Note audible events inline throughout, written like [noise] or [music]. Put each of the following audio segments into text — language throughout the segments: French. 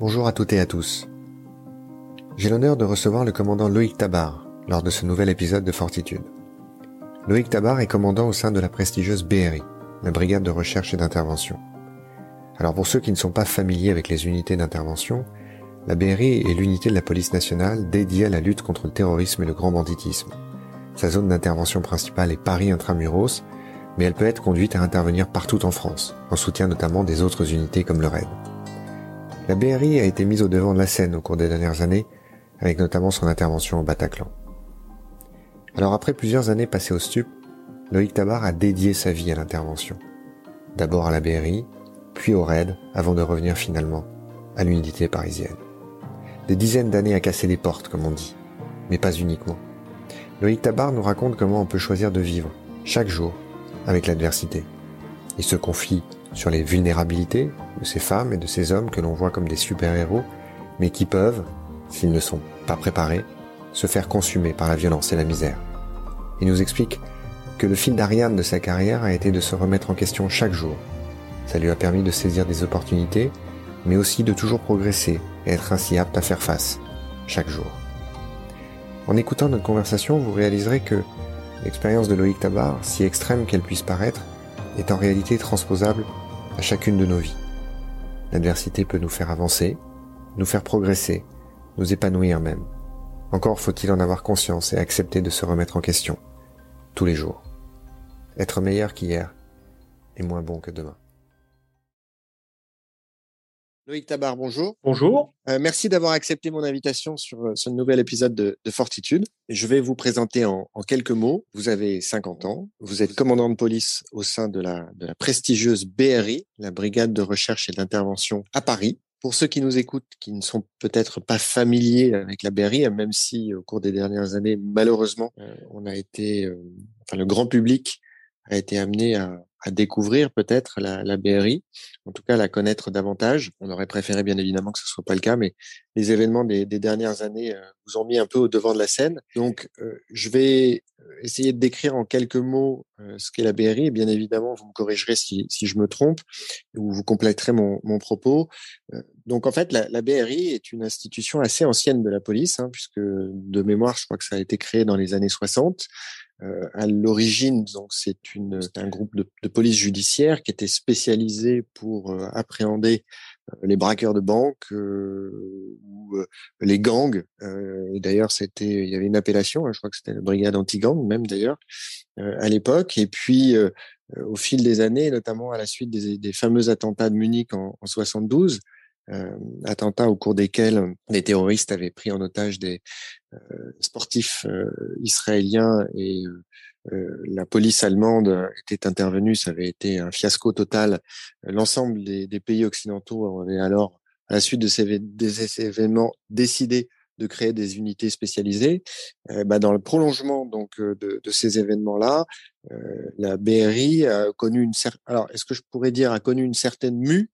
Bonjour à toutes et à tous. J'ai l'honneur de recevoir le commandant Loïc Tabar lors de ce nouvel épisode de Fortitude. Loïc Tabar est commandant au sein de la prestigieuse BRI, la Brigade de recherche et d'intervention. Alors pour ceux qui ne sont pas familiers avec les unités d'intervention, la BRI est l'unité de la police nationale dédiée à la lutte contre le terrorisme et le grand banditisme. Sa zone d'intervention principale est Paris intramuros, mais elle peut être conduite à intervenir partout en France, en soutien notamment des autres unités comme le RAID. La BRI a été mise au devant de la scène au cours des dernières années, avec notamment son intervention au Bataclan. Alors après plusieurs années passées au STUP, Loïc Tabar a dédié sa vie à l'intervention. D'abord à la BRI, puis au RAID, avant de revenir finalement à l'unité parisienne. Des dizaines d'années à casser les portes, comme on dit, mais pas uniquement. Loïc Tabar nous raconte comment on peut choisir de vivre, chaque jour, avec l'adversité. Il se confie sur les vulnérabilités de ces femmes et de ces hommes que l'on voit comme des super-héros, mais qui peuvent, s'ils ne sont pas préparés, se faire consumer par la violence et la misère. Il nous explique que le fil d'Ariane de sa carrière a été de se remettre en question chaque jour. Ça lui a permis de saisir des opportunités, mais aussi de toujours progresser et être ainsi apte à faire face, chaque jour. En écoutant notre conversation, vous réaliserez que l'expérience de Loïc Tabar, si extrême qu'elle puisse paraître, est en réalité transposable à chacune de nos vies. L'adversité peut nous faire avancer, nous faire progresser, nous épanouir même. Encore faut-il en avoir conscience et accepter de se remettre en question, tous les jours. Être meilleur qu'hier et moins bon que demain. Loïc Tabar, bonjour. Bonjour. Euh, merci d'avoir accepté mon invitation sur euh, ce nouvel épisode de, Fortitude. Je vais vous présenter en, quelques mots. Vous avez 50 ans. Vous êtes commandant de police au sein de la, de la prestigieuse BRI, la Brigade de recherche et d'intervention à Paris. Pour ceux qui nous écoutent, qui ne sont peut-être pas familiers avec la BRI, même si au cours des dernières années, malheureusement, euh, on a été, enfin, le grand public a été amené à, à découvrir peut-être la, la, BRI, en tout cas la connaître davantage. On aurait préféré bien évidemment que ce soit pas le cas, mais les événements des, des dernières années euh, vous ont mis un peu au devant de la scène. Donc, euh, je vais euh, essayer de décrire en quelques mots ce qu'est la BRI. Et bien évidemment, vous me corrigerez si, si je me trompe ou vous compléterez mon, mon propos. donc, en fait, la, la, BRI est une institution assez ancienne de la police, hein, puisque de mémoire, je crois que ça a été créé dans les années 60. Euh, à l'origine, donc c'est une un groupe de, de, police judiciaire qui était spécialisé pour euh, appréhender euh, les braqueurs de banques ou les gangs. et d'ailleurs, c'était il y avait une appellation, hein, je crois que c'était la brigade anti-gang même d'ailleurs à l'époque. Et puis au fil des années, notamment à la suite des, des fameux attentats de Munich en, en 72, euh, attentats au cours desquels des terroristes avaient pris en otage des euh, sportifs euh, israéliens et la police allemande était intervenue, ça avait été un fiasco total. L'ensemble des, pays occidentaux avaient alors, à la suite de ces, événements, décidé de créer des unités spécialisées. bah, dans le prolongement donc de, de ces événements-là, la BRI a connu une certaine, alors est-ce que je pourrais dire a connu une certaine mue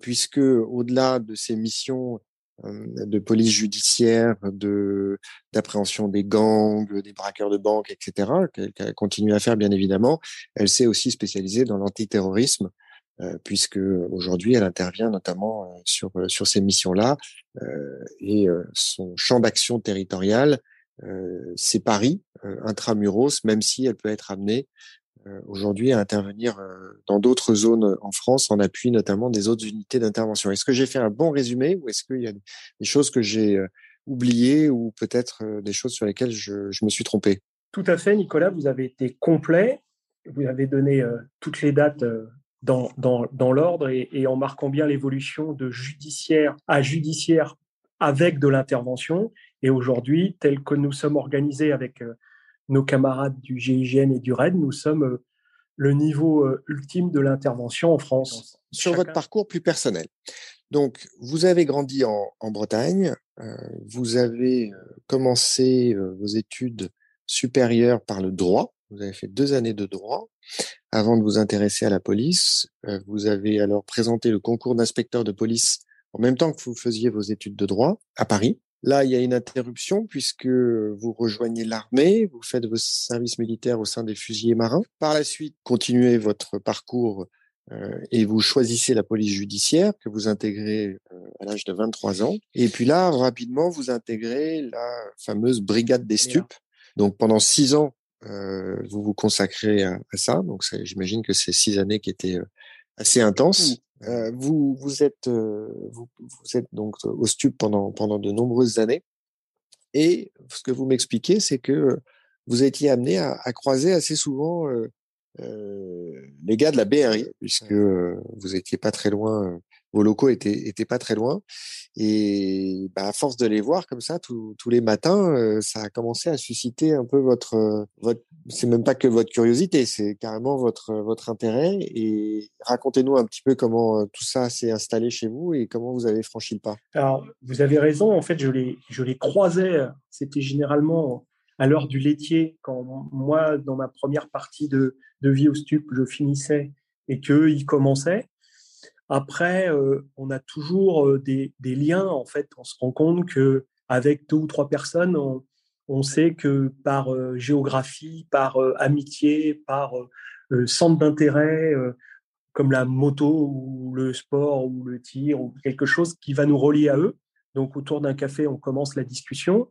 puisque au-delà de ces missions de police judiciaire, de d'appréhension des gangs, des braqueurs de banques, etc., qu'elle continue à faire bien évidemment, elle s'est aussi spécialisée dans l'antiterrorisme, puisque aujourd'hui elle intervient notamment sur sur ces missions-là, et son champ d'action territorial, c'est Paris, intramuros, même si elle peut être amenée euh, aujourd'hui à intervenir euh, dans d'autres zones en France en appui notamment des autres unités d'intervention. Est-ce que j'ai fait un bon résumé ou est-ce qu'il y a des choses que j'ai euh, oubliées ou peut-être des choses sur lesquelles je, je, me suis trompé? Tout à fait, Nicolas, vous avez été complet. Vous avez donné toutes les dates dans, dans, dans l'ordre et, et, en marquant bien l'évolution de judiciaire à judiciaire avec de l'intervention. Et aujourd'hui, tel que nous sommes organisés avec nos camarades du GIGN et du RAID, nous sommes euh, le niveau euh, ultime de l'intervention en France. Sur votre parcours plus personnel. Donc, vous avez grandi en, en Bretagne, euh, vous avez commencé vos études supérieures par le droit, vous avez fait deux années de droit avant de vous intéresser à la police. vous avez alors présenté le concours d'inspecteur de police en même temps que vous faisiez vos études de droit à Paris. Là, il y a une interruption puisque vous rejoignez l'armée, vous faites vos services militaires au sein des fusiliers marins. Par la suite, continuez votre parcours et vous choisissez la police judiciaire que vous intégrez à l'âge de 23 ans. Et puis là, rapidement, vous intégrez la fameuse brigade des stupes. Donc pendant six ans, vous vous consacrez à, ça. Donc j'imagine que c'est six années qui étaient assez intenses. Euh, vous, vous êtes, vous, vous, êtes donc au stup pendant, pendant de nombreuses années. Et ce que vous m'expliquez, c'est que vous étiez amené à, à croiser assez souvent euh, les gars de la BRI, puisque vous étiez pas très loin vos locaux étaient, pas très loin. Et bah, à force de les voir comme ça tous les matins, ça a commencé à susciter un peu votre, votre c'est même pas que votre curiosité, c'est carrément votre, votre intérêt. Et racontez-nous un petit peu comment tout ça s'est installé chez vous et comment vous avez franchi le pas. Alors, vous avez raison. En fait, je les, je les croisais. C'était généralement à l'heure du laitier, quand moi, dans ma première partie de, de vie au stup, je finissais et qu'eux, ils commençaient. Après, euh, on a toujours euh, des, liens. En fait, on se rend compte que avec deux ou trois personnes, on, sait que par euh, géographie, par amitié, par centre d'intérêt, comme la moto ou le sport ou le tir ou quelque chose qui va nous relier à eux. Donc, autour d'un café, on commence la discussion.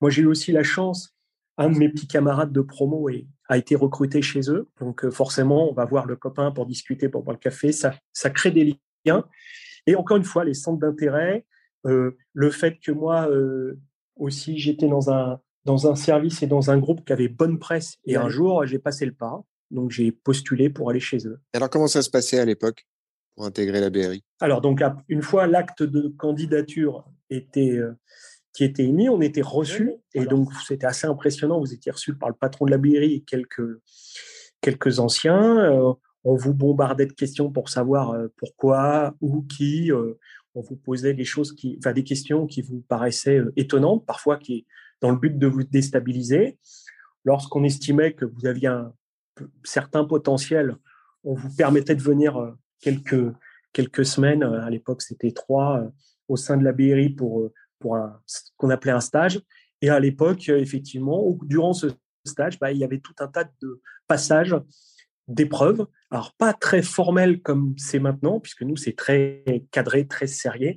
Moi, j'ai aussi la chance un de mes petits camarades de promo a été recruté chez eux. Donc euh, forcément, on va voir le copain pour discuter, pour boire le café. Ça, ça crée des liens. Et encore une fois, les centres d'intérêt, euh, le fait que moi euh, aussi, j'étais dans un, dans un service et dans un groupe qui avait bonne presse. Et un jour, j'ai passé le pas. Donc j'ai postulé pour aller chez eux. Alors comment ça se passait à l'époque pour intégrer la BRI Alors donc une fois l'acte de candidature était qui était émis, on était reçu et donc c'était assez impressionnant. Vous étiez reçu par le patron de la mairie et quelques, quelques anciens. Euh, on vous bombardait de questions pour savoir euh, pourquoi, ou qui. Euh, on vous posait des choses qui, enfin, des questions qui vous paraissaient étonnantes, parfois qui, dans le but de vous déstabiliser. Lorsqu'on estimait que vous aviez un certain potentiel, on vous permettait de venir quelques, quelques semaines, à l'époque c'était trois, au sein de la BRI pour pour un, ce qu'on appelait un stage. Et à l'époque, euh, effectivement, durant ce stage, bah, il y avait tout un tas de passages d'épreuves. Alors, pas très formels comme c'est maintenant, puisque nous, c'est très cadré, très sérieux.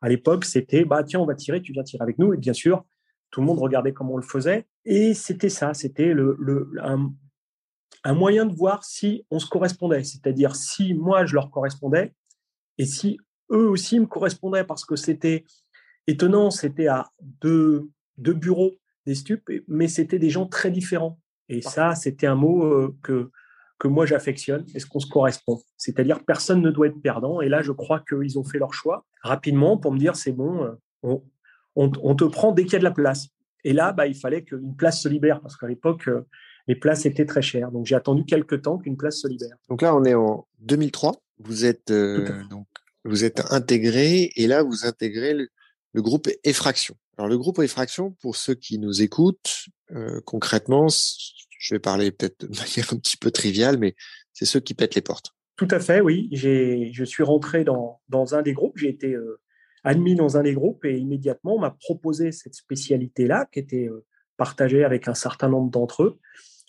À l'époque, c'était, bah, tiens, on va tirer, tu viens tirer avec nous. Et bien sûr, tout le monde regardait comment on le faisait. Et c'était ça, c'était le, le un, moyen de voir si on se correspondait. C'est-à-dire si moi, je leur correspondais et si eux aussi me correspondaient, parce que c'était étonnant, c'était à deux, deux bureaux des stupes, mais c'était des gens très différents. Et ça, c'était un mot euh, que, que moi j'affectionne. Est-ce qu'on se correspond C'est-à-dire personne ne doit être perdant. Et là, je crois qu'ils ont fait leur choix rapidement pour me dire c'est bon, euh, on, on, te prend dès qu'il y a de la place. Et là, bah, il fallait qu'une place se libère parce qu'à l'époque, euh, les places étaient très chères. Donc j'ai attendu quelques temps qu'une place se libère. Donc là, on est en 2003. Vous êtes donc vous êtes intégré et là vous intégrez le, le groupe Effraction. Alors le groupe Effraction, pour ceux qui nous écoutent, euh, concrètement, je vais parler peut-être de [laughs] manière un petit peu triviale, mais c'est ceux qui pètent les portes. Tout à fait, oui. Je suis rentré dans, dans un des groupes, j'ai été euh, admis dans un des groupes et immédiatement on m'a proposé cette spécialité-là qui était euh, partagée avec un certain nombre d'entre eux.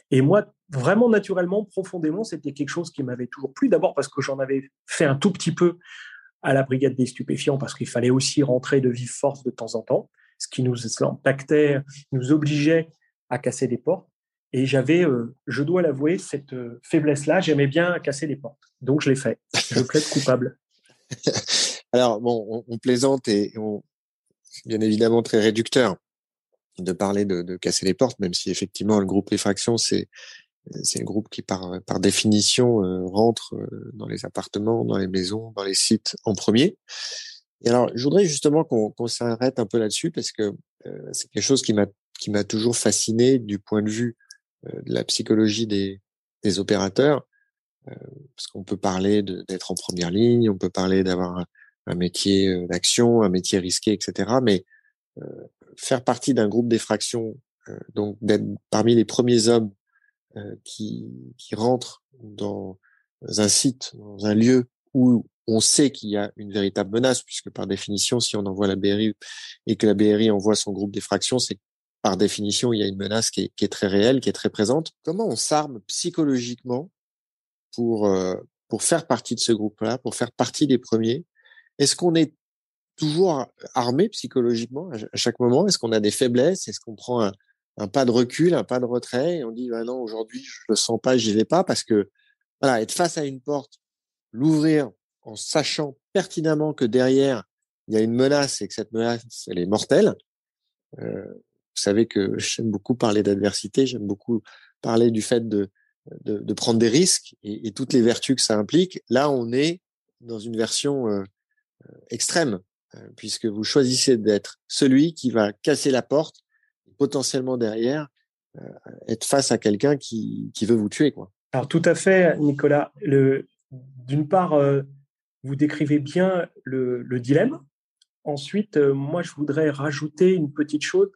Et moi, vraiment naturellement, profondément, c'était quelque chose qui m'avait toujours plu. D'abord parce que j'en avais fait un tout petit peu à la brigade des stupéfiants parce qu'il fallait aussi rentrer de vive force de temps en temps, ce qui nous impactait, nous obligeait à casser des portes. Et j'avais, euh, je dois l'avouer, cette euh, faiblesse-là, j'aimais bien casser des portes. Donc je l'ai fait. Je plaide coupable. [laughs] Alors bon, on, plaisante et on, bien évidemment très réducteur de parler de, casser les portes, même si effectivement le groupe Effraction, c'est c'est un groupe qui, par, par définition, euh, rentre euh, dans les appartements, dans les maisons, dans les sites en premier. Et alors, je voudrais justement qu'on s'arrête un peu là-dessus parce que euh, c'est quelque chose qui m'a toujours fasciné du point de vue de la psychologie des, des opérateurs, parce qu'on peut parler d'être en première ligne, on peut parler d'avoir un, un, métier d'action, un métier risqué, etc. Mais faire partie d'un groupe d'effraction, donc d'être parmi les premiers hommes euh, qui, qui rentre dans un site, dans un lieu où on sait qu'il y a une véritable menace, puisque par définition, si on envoie la BRI et que la BRI envoie son groupe d'effraction, c'est par définition, il y a une menace qui est, qui est, très réelle, qui est très présente. Comment on s'arme psychologiquement pour euh, pour faire partie de ce groupe-là, pour faire partie des premiers? Est-ce qu'on est toujours armé psychologiquement à chaque moment? Est-ce qu'on a des faiblesses? Est-ce qu'on prend un, pas de recul, un pas de retrait et on dit bah non aujourd'hui je le sens pas, j'y vais pas parce que voilà être face à une porte, l'ouvrir en sachant pertinemment que derrière il y a une menace et que cette menace elle est mortelle. Euh, vous savez que j'aime beaucoup parler d'adversité, j'aime beaucoup parler du fait de de, de prendre des risques et, et, toutes les vertus que ça implique. Là, on est dans une version euh, euh extrême euh, puisque vous choisissez d'être celui qui va casser la porte, potentiellement derrière, euh, être face à quelqu'un qui, qui veut vous tuer. Quoi. Alors tout à fait, Nicolas. D'une part, euh, vous décrivez bien le, le dilemme. Ensuite, moi, je voudrais rajouter une petite chose.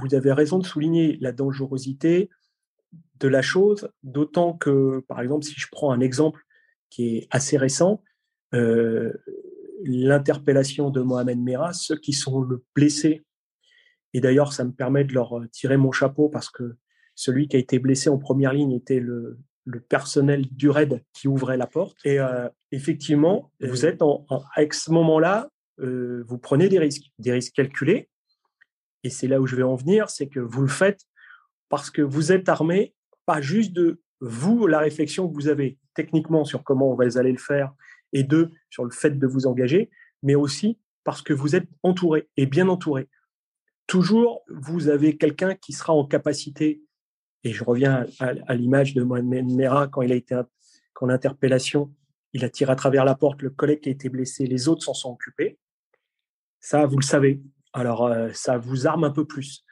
Vous avez raison de souligner la dangerosité de la chose, d'autant que, par exemple, si je prends un exemple qui est assez récent, euh, l'interpellation de Mohamed Merah, ceux qui sont le blessés. Et d'ailleurs, ça me permet de leur tirer mon chapeau parce que celui qui a été blessé en première ligne était le, le personnel du RAID qui ouvrait la porte. Et euh, effectivement, vous êtes en, en, avec ce moment-là, euh, vous prenez des risques, des risques calculés. Et c'est là où je vais en venir, c'est que vous le faites parce que vous êtes armé, pas juste de vous, la réflexion que vous avez techniquement sur comment on va aller le faire, et deux, sur le fait de vous engager, mais aussi parce que vous êtes entouré et bien entouré. Toujours, vous avez quelqu'un qui sera en capacité, et je reviens à, l'image de Mohamed Mera quand il a été quand l'interpellation, il a tiré à travers la porte, le collègue qui a été blessé, les autres s'en sont occupés. Ça, vous le savez. Alors, euh, ça vous arme un peu plus.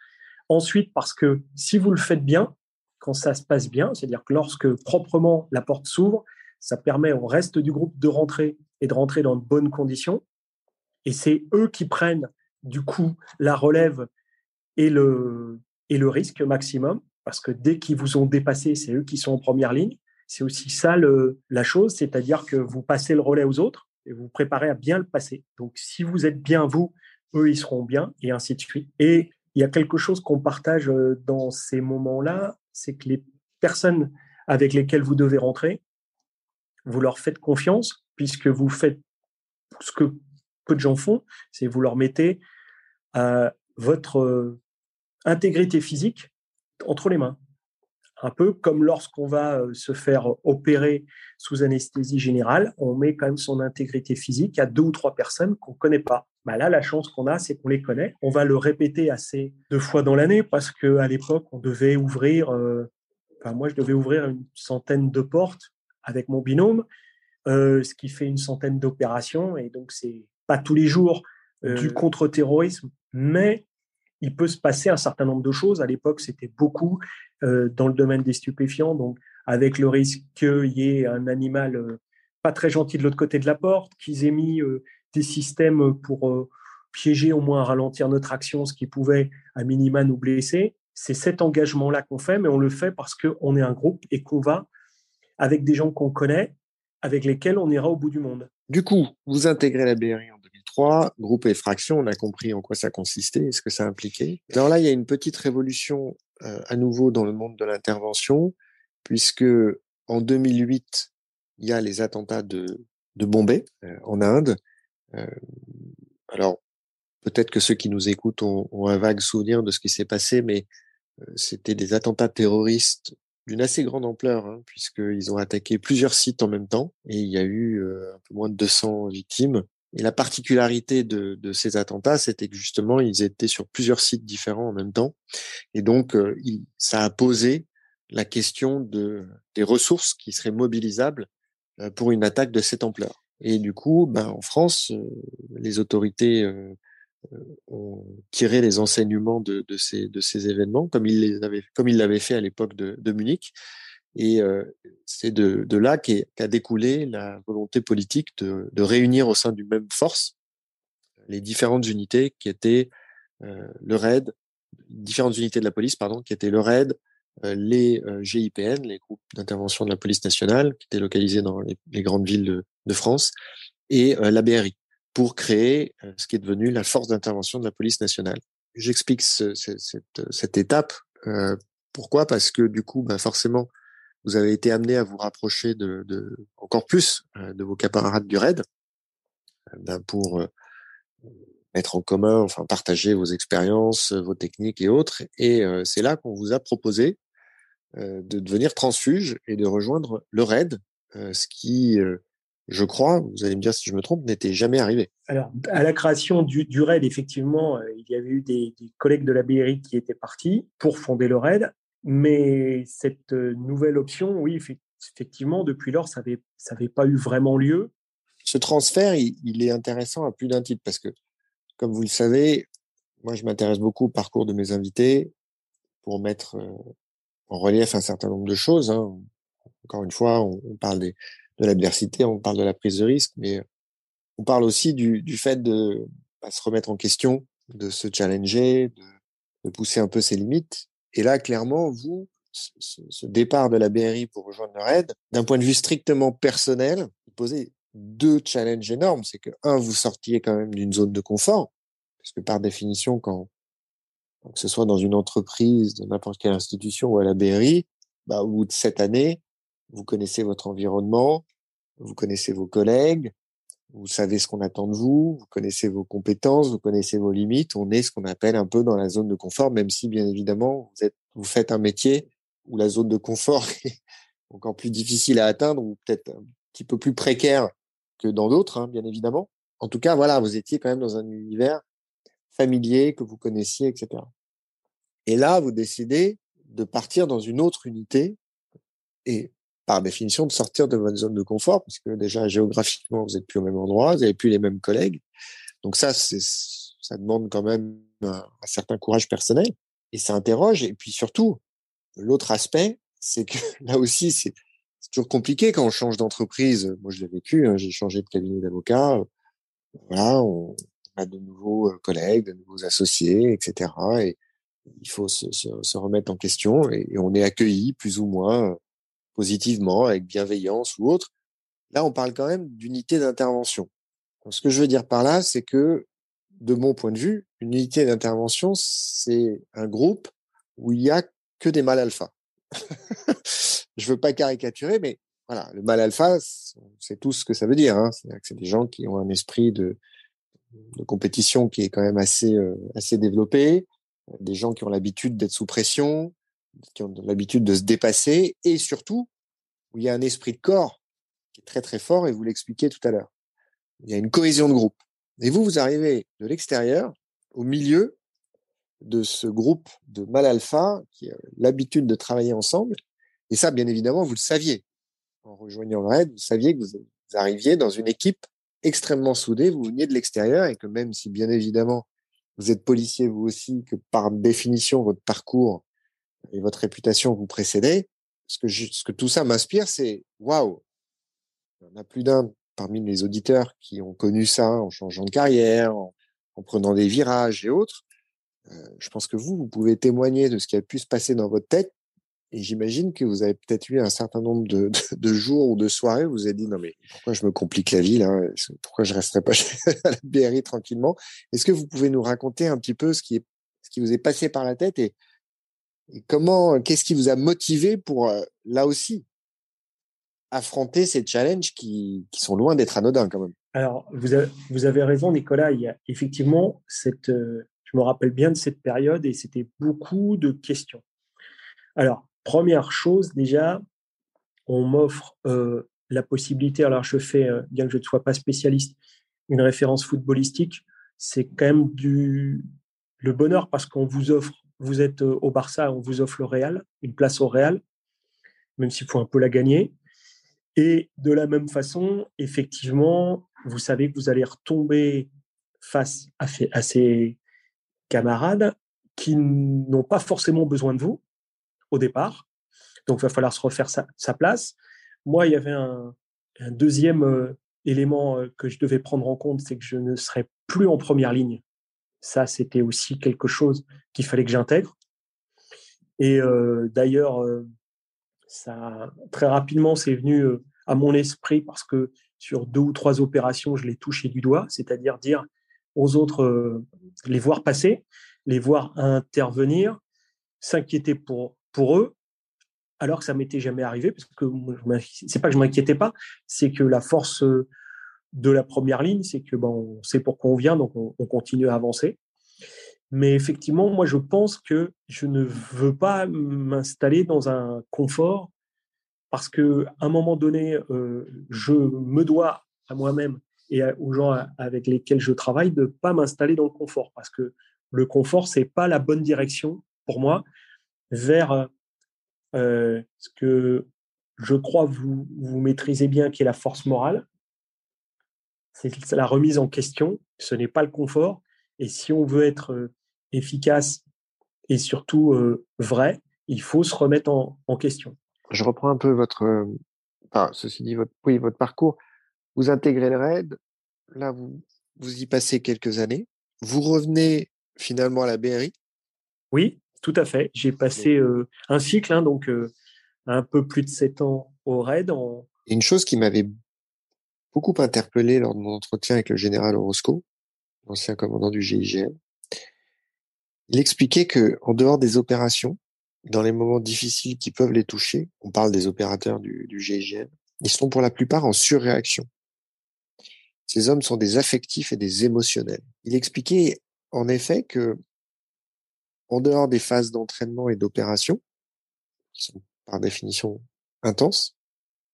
Ensuite, parce que si vous le faites bien, quand ça se passe bien, c'est-à-dire que lorsque proprement la porte s'ouvre, ça permet au reste du groupe de rentrer et de rentrer dans de bonnes conditions. Et c'est eux qui prennent du coup la relève et le, et le risque maximum, parce que dès qu'ils vous ont dépassé, c'est eux qui sont en première ligne. C'est aussi ça le, la chose, c'est-à-dire que vous passez le relais aux autres et vous, vous préparez à bien le passer. Donc si vous êtes bien vous, eux ils seront bien et ainsi de suite. Et il y a quelque chose qu'on partage euh, dans ces moments-là, c'est que les personnes avec lesquelles vous devez rentrer, vous leur faites confiance puisque vous faites ce que peu de gens font, c'est vous leur mettez votre intégrité physique entre les mains. Un peu comme lorsqu'on va se faire opérer sous anesthésie générale, on met quand même son intégrité physique à deux ou trois personnes qu'on ne connaît pas. Bah là, la chance qu'on a, c'est qu'on les connaît. On va le répéter assez deux fois dans l'année parce qu'à l'époque, on devait ouvrir, moi, je devais ouvrir une centaine de portes avec mon binôme, ce qui fait une centaine d'opérations. Et donc, c'est pas tous les jours du contre-terrorisme, mais il peut se passer un certain nombre de choses. À l'époque, c'était beaucoup euh, dans le domaine des stupéfiants, donc avec le risque qu'il y ait un animal euh, pas très gentil de l'autre côté de la porte, qu'ils aient mis euh, des systèmes pour piéger, au moins ralentir notre action, ce qui pouvait à minima nous blesser. C'est cet engagement-là qu'on fait, mais on le fait parce qu'on est un groupe et qu'on va avec des gens qu'on connaît, avec lesquels on ira au bout du monde. Du coup, vous intégrez la BRI en 2003, groupe effraction, on a compris en quoi ça consistait et ce que ça impliquait. Alors là, il y a une petite révolution euh, à nouveau dans le monde de l'intervention, puisque en 2008, il y a les attentats de, de Bombay euh, en Inde. Euh, alors, peut-être que ceux qui nous écoutent ont, ont, un vague souvenir de ce qui s'est passé, mais euh, c'était des attentats terroristes d'une assez grande ampleur, hein, puisqu'ils ont attaqué plusieurs sites en même temps, et il y a eu euh, un peu moins de 200 victimes. Et la particularité de, de ces attentats, c'était que justement, ils étaient sur plusieurs sites différents en même temps. Et donc, euh, il, ça a posé la question de, des ressources qui seraient mobilisables euh, pour une attaque de cette ampleur. Et du coup, ben, en France, les autorités ont tiré les enseignements de, de, ces, de ces événements, comme ils l'avaient fait à l'époque de, de, Munich. Et euh, c'est de, de là qu'a découlé la volonté politique de, de, réunir au sein d'une même force les différentes unités qui étaient euh, le RAID, différentes unités de la police, pardon, qui étaient le RAID, euh, les euh, GIPN, les groupes d'intervention de la police nationale, qui étaient localisés dans les, grandes villes de, de France, et euh, la BRI pour créer euh, ce qui est devenu la force d'intervention de la police nationale. J'explique ce, cette, cette, étape. Euh, pourquoi? Parce que du coup, bah forcément, vous avez été amené à vous rapprocher de, encore plus de vos camarades du RAID ben pour mettre en commun, enfin partager vos expériences, vos techniques et autres. Et c'est là qu'on vous a proposé de devenir transfuge et de rejoindre le RAID, ce qui, je crois, vous allez me dire si je me trompe, n'était jamais arrivé. Alors, à la création du, du RAID, effectivement, il y avait eu des, des, collègues de la BRI qui étaient partis pour fonder le RAID, mais cette nouvelle option, oui, effectivement, depuis lors, ça n'avait pas eu vraiment lieu. Ce transfert, il, est intéressant à plus d'un titre parce que comme vous le savez, moi, je m'intéresse beaucoup au parcours de mes invités pour mettre en relief un certain nombre de choses. Hein. Encore une fois, on, parle de l'adversité, on parle de la prise de risque, mais on parle aussi du, fait de bah, se remettre en question, de se challenger, de, pousser un peu ses limites. Et là, clairement, vous, ce, départ de la BRI pour rejoindre le RAID, d'un point de vue strictement personnel, vous posez deux challenges énormes. C'est que, un, vous sortiez quand même d'une zone de confort, parce que par définition, quand, que ce soit dans une entreprise, dans n'importe quelle institution ou à la BRI, bah, au bout de sept années, vous connaissez votre environnement, vous connaissez vos collègues, vous savez ce qu'on attend de vous, vous connaissez vos compétences, vous connaissez vos limites. On est ce qu'on appelle un peu dans la zone de confort, même si bien évidemment vous faites un métier où la zone de confort [laughs] est encore plus difficile à atteindre ou peut-être un petit peu plus précaire que dans d'autres, hein, bien évidemment. En tout cas, voilà, vous étiez quand même dans un univers familier que vous connaissiez, etc. Et là, vous décidez de partir dans une autre unité et par définition de sortir de votre zone de confort parce que déjà géographiquement vous n'êtes plus au même endroit, vous n'avez plus les mêmes collègues. Donc ça, ça demande quand même un, certain courage personnel et ça interroge. Et puis surtout, l'autre aspect, c'est que [laughs] là aussi, c'est toujours compliqué quand on change d'entreprise. Moi, je l'ai vécu. Hein, j'ai changé de cabinet d'avocat. Voilà, on a de nouveaux euh, collègues, de nouveaux associés, etc. Et il faut se, remettre en question et, et, on est accueilli plus ou moins positivement, avec bienveillance ou autre. Là, on parle quand même d'unité d'intervention. Ce que je veux dire par là, c'est que, de mon point de vue, une unité d'intervention, c'est un groupe où il y a que des mâles alpha. [laughs] je veux pas caricaturer, mais voilà, le mal alpha, c'est tout ce que ça veut dire. Hein. C'est-à-dire que c'est des gens qui ont un esprit de, de compétition qui est quand même assez euh, assez développé, des gens qui ont l'habitude d'être sous pression, qui ont l'habitude de se dépasser, et surtout où il y a un esprit de corps qui est très très fort. Et vous l'expliquez tout à l'heure. Il y a une cohésion de groupe. Et vous, vous arrivez de l'extérieur, au milieu de ce groupe de mal alpha qui a l'habitude de travailler ensemble et ça, bien évidemment, vous le saviez. En rejoignant le RAID, vous saviez que vous, arriviez dans une équipe extrêmement soudée, vous veniez de l'extérieur et que même si, bien évidemment, vous êtes policier vous aussi, que par définition, votre parcours et votre réputation vous précédaient, ce que, tout ça m'inspire, c'est waouh, il y en a plus d'un parmi les auditeurs qui ont connu ça en changeant de carrière, en, en prenant des virages et autres. Euh, je pense que vous, vous pouvez témoigner de ce qui a pu se passer dans votre tête et j'imagine que vous avez peut-être eu un certain nombre de, jours ou de soirées où vous êtes dit non mais pourquoi je me complique la vie là? Pourquoi je resterai pas [laughs] à la BRI tranquillement? Est-ce que vous pouvez nous raconter un petit peu ce qui ce qui vous est passé par la tête et, comment qu'est-ce qui vous a motivé pour euh, là aussi affronter ces challenges qui, sont loin d'être anodins quand même? Alors vous avez, raison Nicolas, il y a effectivement cette euh, je me rappelle bien de cette période et c'était beaucoup de questions. Alors, Première chose, déjà, on m'offre euh, la possibilité, alors je fais, euh, bien que je ne sois pas spécialiste, une référence footballistique, c'est quand même du, le bonheur parce qu'on vous offre, vous êtes euh, au Barça, on vous offre le Real, une place au Real, même s'il faut un peu la gagner. Et de la même façon, effectivement, vous savez que vous allez retomber face à, à ces camarades qui n'ont pas forcément besoin de vous, au départ. Donc, il va falloir se refaire sa, place. Moi, il y avait un, deuxième euh, élément euh, que je devais prendre en compte, c'est que je ne serais plus en première ligne. Ça, c'était aussi quelque chose qu'il fallait que j'intègre. Et euh, d'ailleurs, ça très rapidement, c'est venu à mon esprit parce que sur deux ou trois opérations, je l'ai touché du doigt, c'est-à-dire dire aux autres, les voir passer, les voir intervenir, s'inquiéter pour pour eux, alors que ça m'était jamais arrivé, parce que c'est pas que je m'inquiétais pas, c'est que la force de la première ligne, c'est que bon, on sait pourquoi on vient, donc on, continue à avancer. Mais effectivement, moi, je pense que je ne veux pas m'installer dans un confort parce que à un moment donné, euh, je me dois à moi-même et aux gens avec lesquels je travaille de pas m'installer dans le confort parce que le confort c'est pas la bonne direction pour moi vers euh, ce que je crois vous vous maîtrisez bien qui est la force morale c'est la remise en question, ce n'est pas le confort. Et si on veut être efficace et surtout euh, vrai, il faut se remettre en, question. Je reprends un peu votre, euh, ceci dit, votre, oui, votre parcours. Vous intégrez le RAID, là, vous, vous y passez quelques années. Vous revenez finalement à la BRI Oui, tout à fait. J'ai passé un cycle, hein, donc un peu plus de sept ans au RAID. En... Une chose qui m'avait beaucoup interpellé lors de mon entretien avec le général Orozco, l'ancien commandant du GIGN. Il expliquait que, en dehors des opérations, dans les moments difficiles qui peuvent les toucher, on parle des opérateurs du, du GIGN, ils sont pour la plupart en surréaction. Ces hommes sont des affectifs et des émotionnels. Il expliquait en effet que, en dehors des phases d'entraînement et d'opération, qui sont par définition intenses,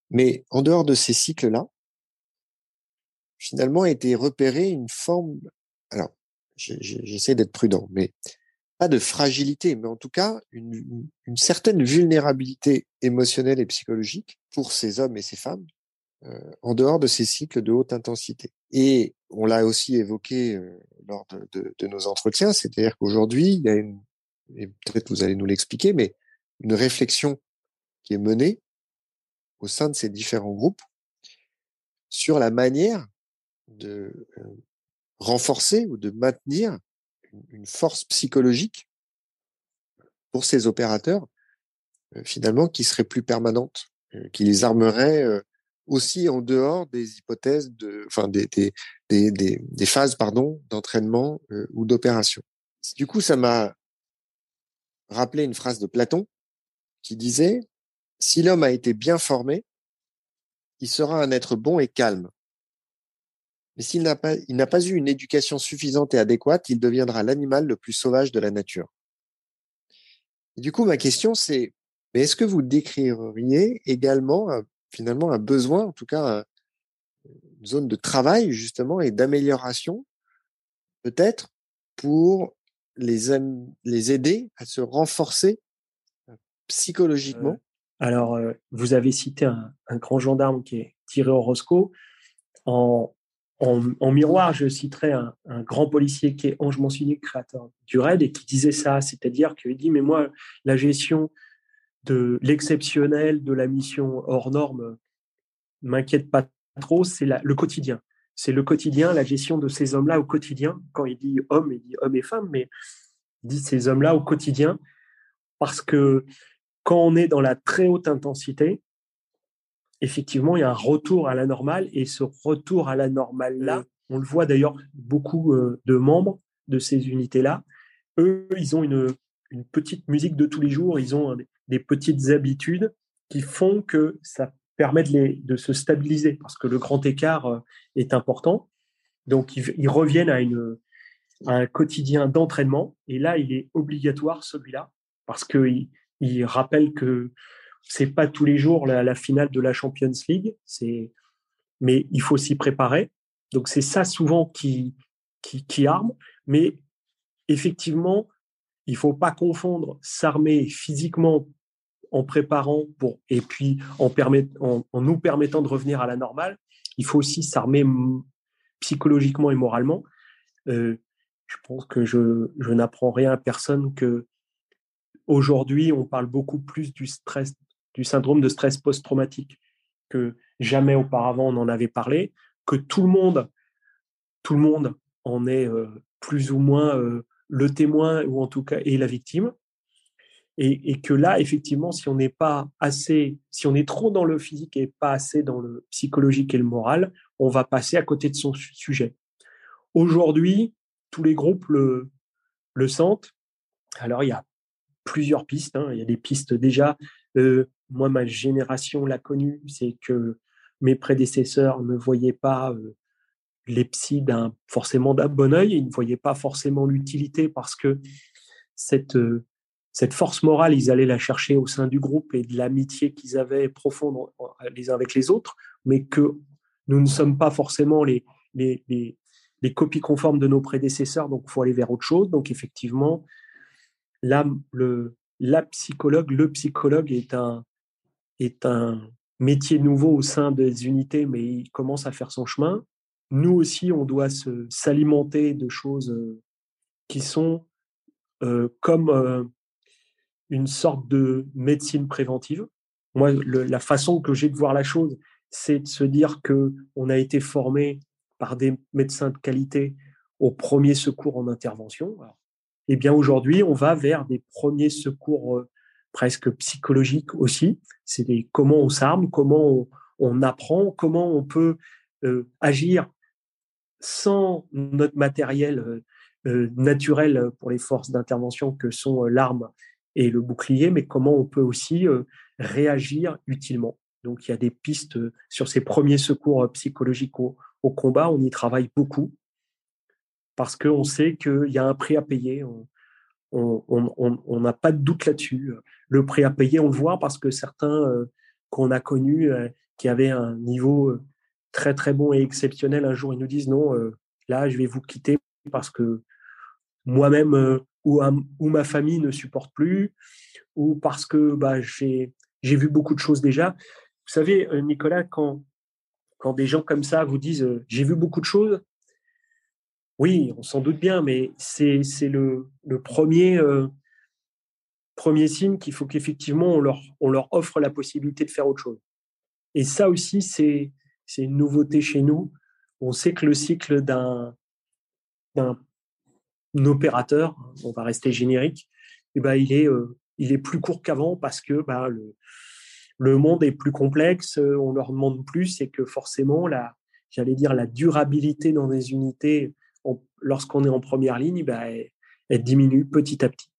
mais en dehors de ces cycles-là, finalement été repérée une forme, alors j'essaie d'être prudent, mais pas de fragilité, mais en tout cas une, une, certaine vulnérabilité émotionnelle et psychologique pour ces hommes et ces femmes euh, en dehors de ces cycles de haute intensité. Et on l'a aussi évoqué euh, lors de, de, de, nos entretiens, c'est-à-dire qu'aujourd'hui, il y a une, et peut-être vous allez nous l'expliquer, mais une réflexion qui est menée au sein de ces différents groupes sur la manière de renforcer ou de maintenir une force psychologique pour ces opérateurs, finalement, qui serait plus permanente, qui les armerait aussi en dehors des hypothèses de, enfin, des, des, des, des phases, pardon, d'entraînement ou d'opération. Du coup, ça m'a rappelé une phrase de Platon qui disait, si l'homme a été bien formé, il sera un être bon et calme. Mais s'il n'a pas, il n'a pas eu une éducation suffisante et adéquate, il deviendra l'animal le plus sauvage de la nature. Du coup, ma question, c'est, mais est-ce que vous décririez également, finalement, un besoin, en tout cas, une zone de travail, justement, et d'amélioration, peut-être, pour les, aider à se renforcer psychologiquement? alors, vous avez cité un, grand gendarme qui est tiré au Roscoe. En, miroir, je citerai un, grand policier qui est Ange Mancini, créateur du RAID, et qui disait ça, c'est-à-dire qu'il dit, mais moi, la gestion de l'exceptionnel, de la mission hors norme, m'inquiète pas trop, c'est le quotidien. C'est le quotidien, la gestion de ces hommes-là au quotidien. Quand il dit homme, il dit homme et femme, mais il dit ces hommes-là au quotidien, parce que quand on est dans la très haute intensité, effectivement, il y a un retour à la normale et ce retour à la normale-là, on le voit d'ailleurs beaucoup euh, de membres de ces unités-là, eux, ils ont une, petite musique de tous les jours, ils ont des petites habitudes qui font que ça permet de, se stabiliser parce que le grand écart euh, est important. Donc, ils, reviennent à, une, un quotidien d'entraînement et là, il est obligatoire celui-là parce qu'il il rappelle que c'est pas tous les jours la, finale de la Champions League, c'est, mais il faut s'y préparer. Donc c'est ça souvent qui, qui, arme. Mais effectivement, il faut pas confondre s'armer physiquement en préparant pour et puis en, en, nous permettant de revenir à la normale. Il faut aussi s'armer psychologiquement et moralement. Euh, je pense que je, je n'apprends rien à personne que aujourd'hui on parle beaucoup plus du stress du syndrome de stress post-traumatique, que jamais auparavant on en avait parlé, que tout le monde, tout le monde en est euh, plus ou moins euh, le témoin ou en tout cas est la victime. Et, que là, effectivement, si on n'est pas assez, si on est trop dans le physique et pas assez dans le psychologique et le moral, on va passer à côté de son sujet. Aujourd'hui, tous les groupes le, sentent. Alors, il y a plusieurs pistes. Hein. Il y a des pistes déjà moi, ma génération l'a connu, c'est que mes prédécesseurs ne voyaient pas les psys d'un, forcément d'un bon oeil, ils ne voyaient pas forcément l'utilité parce que cette, cette force morale, ils allaient la chercher au sein du groupe et de l'amitié qu'ils avaient profonde les uns avec les autres, mais que nous ne sommes pas forcément les, les, les, les copies conformes de nos prédécesseurs, donc il faut aller vers autre chose. Donc effectivement, là, le, la psychologue, le psychologue est un, est un métier nouveau au sein des unités, mais il commence à faire son chemin. Nous aussi, on doit s'alimenter de choses qui sont comme une sorte de médecine préventive. Moi, la façon que j'ai de voir la chose, c'est de se dire que on a été formé par des médecins de qualité au premier secours en intervention. eh bien, aujourd'hui, on va vers des premiers secours presque psychologiques aussi. C'est comment on s'arme, comment on, apprend, comment on peut agir sans notre matériel naturel pour les forces d'intervention que sont l'arme et le bouclier, mais comment on peut aussi réagir utilement. Donc il y a des pistes sur ces premiers secours psychologiques au, combat, on y travaille beaucoup parce qu'on sait qu'il y a un prix à payer. N'a pas de doute là-dessus. Le prix à payer, on le voit parce que certains qu'on a connus, qui avaient un niveau très très bon et exceptionnel, un jour ils nous disent non, là je vais vous quitter parce que moi-même ou, ma famille ne supporte plus, ou parce que bah, j'ai vu beaucoup de choses déjà. Vous savez, Nicolas, quand des gens comme ça vous disent j'ai vu beaucoup de choses, oui, on s'en doute bien, mais c'est le, le, premier, premier signe qu'il faut qu'effectivement on leur, on leur offre la possibilité de faire autre chose. Et ça aussi, c'est une nouveauté chez nous. On sait que le cycle d'un opérateur, on va rester générique, eh ben, il, est, euh, il est plus court qu'avant parce que bah, le, le, monde est plus complexe, on leur demande plus et que forcément, la, j'allais dire, la durabilité dans des unités, lorsqu'on est en première ligne, bah, elle, diminue petit à petit.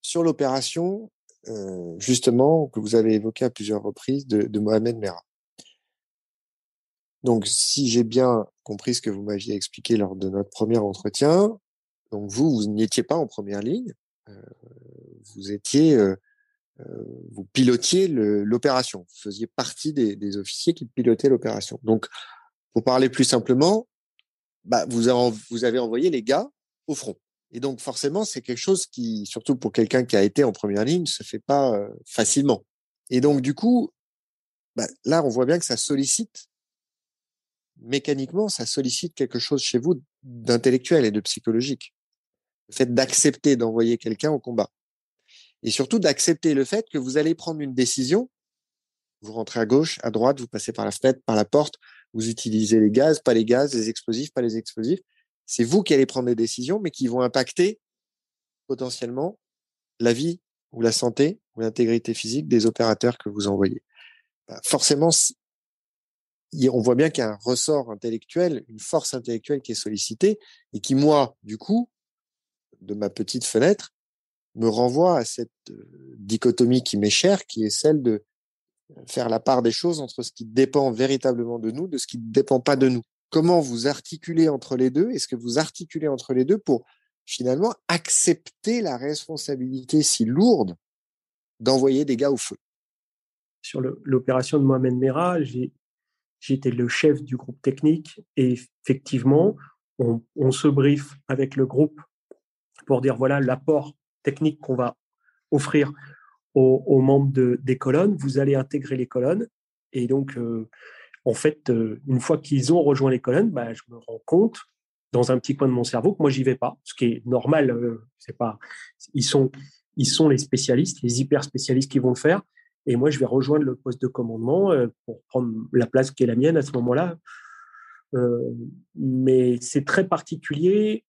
Sur l'opération, euh, justement, que vous avez évoqué à plusieurs reprises de, Mohamed Merah. Donc, si j'ai bien compris ce que vous m'aviez expliqué lors de notre premier entretien, donc vous, vous n'étiez pas en première ligne, euh, vous étiez, euh vous pilotiez l'opération, vous faisiez partie des, des officiers qui pilotaient l'opération. Donc, pour parler plus simplement, bah, vous, avez, envoyé les gars au front. Et donc, forcément, c'est quelque chose qui, surtout pour quelqu'un qui a été en première ligne, se fait pas facilement. Et donc, du coup, bah, là, on voit bien que ça sollicite mécaniquement, ça sollicite quelque chose chez vous d'intellectuel et de psychologique. Le fait d'accepter d'envoyer quelqu'un au combat. Et surtout d'accepter le fait que vous allez prendre une décision. Vous rentrez à gauche, à droite, vous passez par la fenêtre, par la porte, vous utilisez les gaz, pas les gaz, les explosifs, pas les explosifs. C'est vous qui allez prendre des décisions, mais qui vont impacter potentiellement la vie ou la santé ou l'intégrité physique des opérateurs que vous envoyez. Bah, forcément, on voit bien qu'il y a un ressort intellectuel, une force intellectuelle qui est sollicitée et qui, moi, du coup, de ma petite fenêtre, me renvoie à cette dichotomie qui m'est chère, qui est celle de faire la part des choses entre ce qui dépend véritablement de nous, de ce qui ne dépend pas de nous. Comment vous articulez entre les deux? Est-ce que vous articulez entre les deux pour finalement accepter la responsabilité si lourde d'envoyer des gars au feu? Sur l'opération de Mohamed Merah, J'étais le chef du groupe technique et effectivement, on, se briefe avec le groupe pour dire voilà l'apport technique qu'on va offrir aux, membres des colonnes. Vous allez intégrer les colonnes et donc euh, en fait, euh, une fois qu'ils ont rejoint les colonnes, bah, je me rends compte dans un petit coin de mon cerveau que moi j'y vais pas, ce qui est normal. Euh, c'est pas, ils sont, ils sont les spécialistes, les hyper spécialistes qui vont le faire. Et moi, je vais rejoindre le poste de commandement euh, pour prendre la place qui est la mienne à ce moment-là. Euh, mais c'est très particulier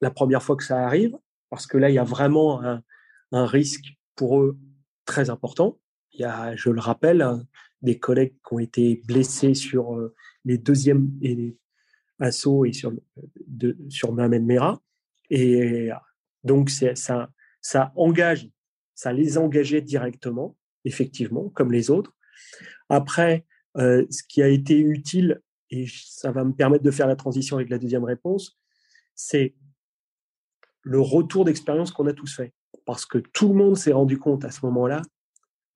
la première fois que ça arrive, parce que là, il y a vraiment un, risque pour eux très important. Il y a, je le rappelle, des collègues qui ont été blessés sur euh, les deuxièmes et assauts et sur, de, sur Mohamed Mera. Et donc, ça, ça engage ça les engageait directement, effectivement, comme les autres. Après, euh, ce qui a été utile, et ça va me permettre de faire la transition avec la deuxième réponse, c'est le retour d'expérience qu'on a tous fait. Parce que tout le monde s'est rendu compte à ce moment-là,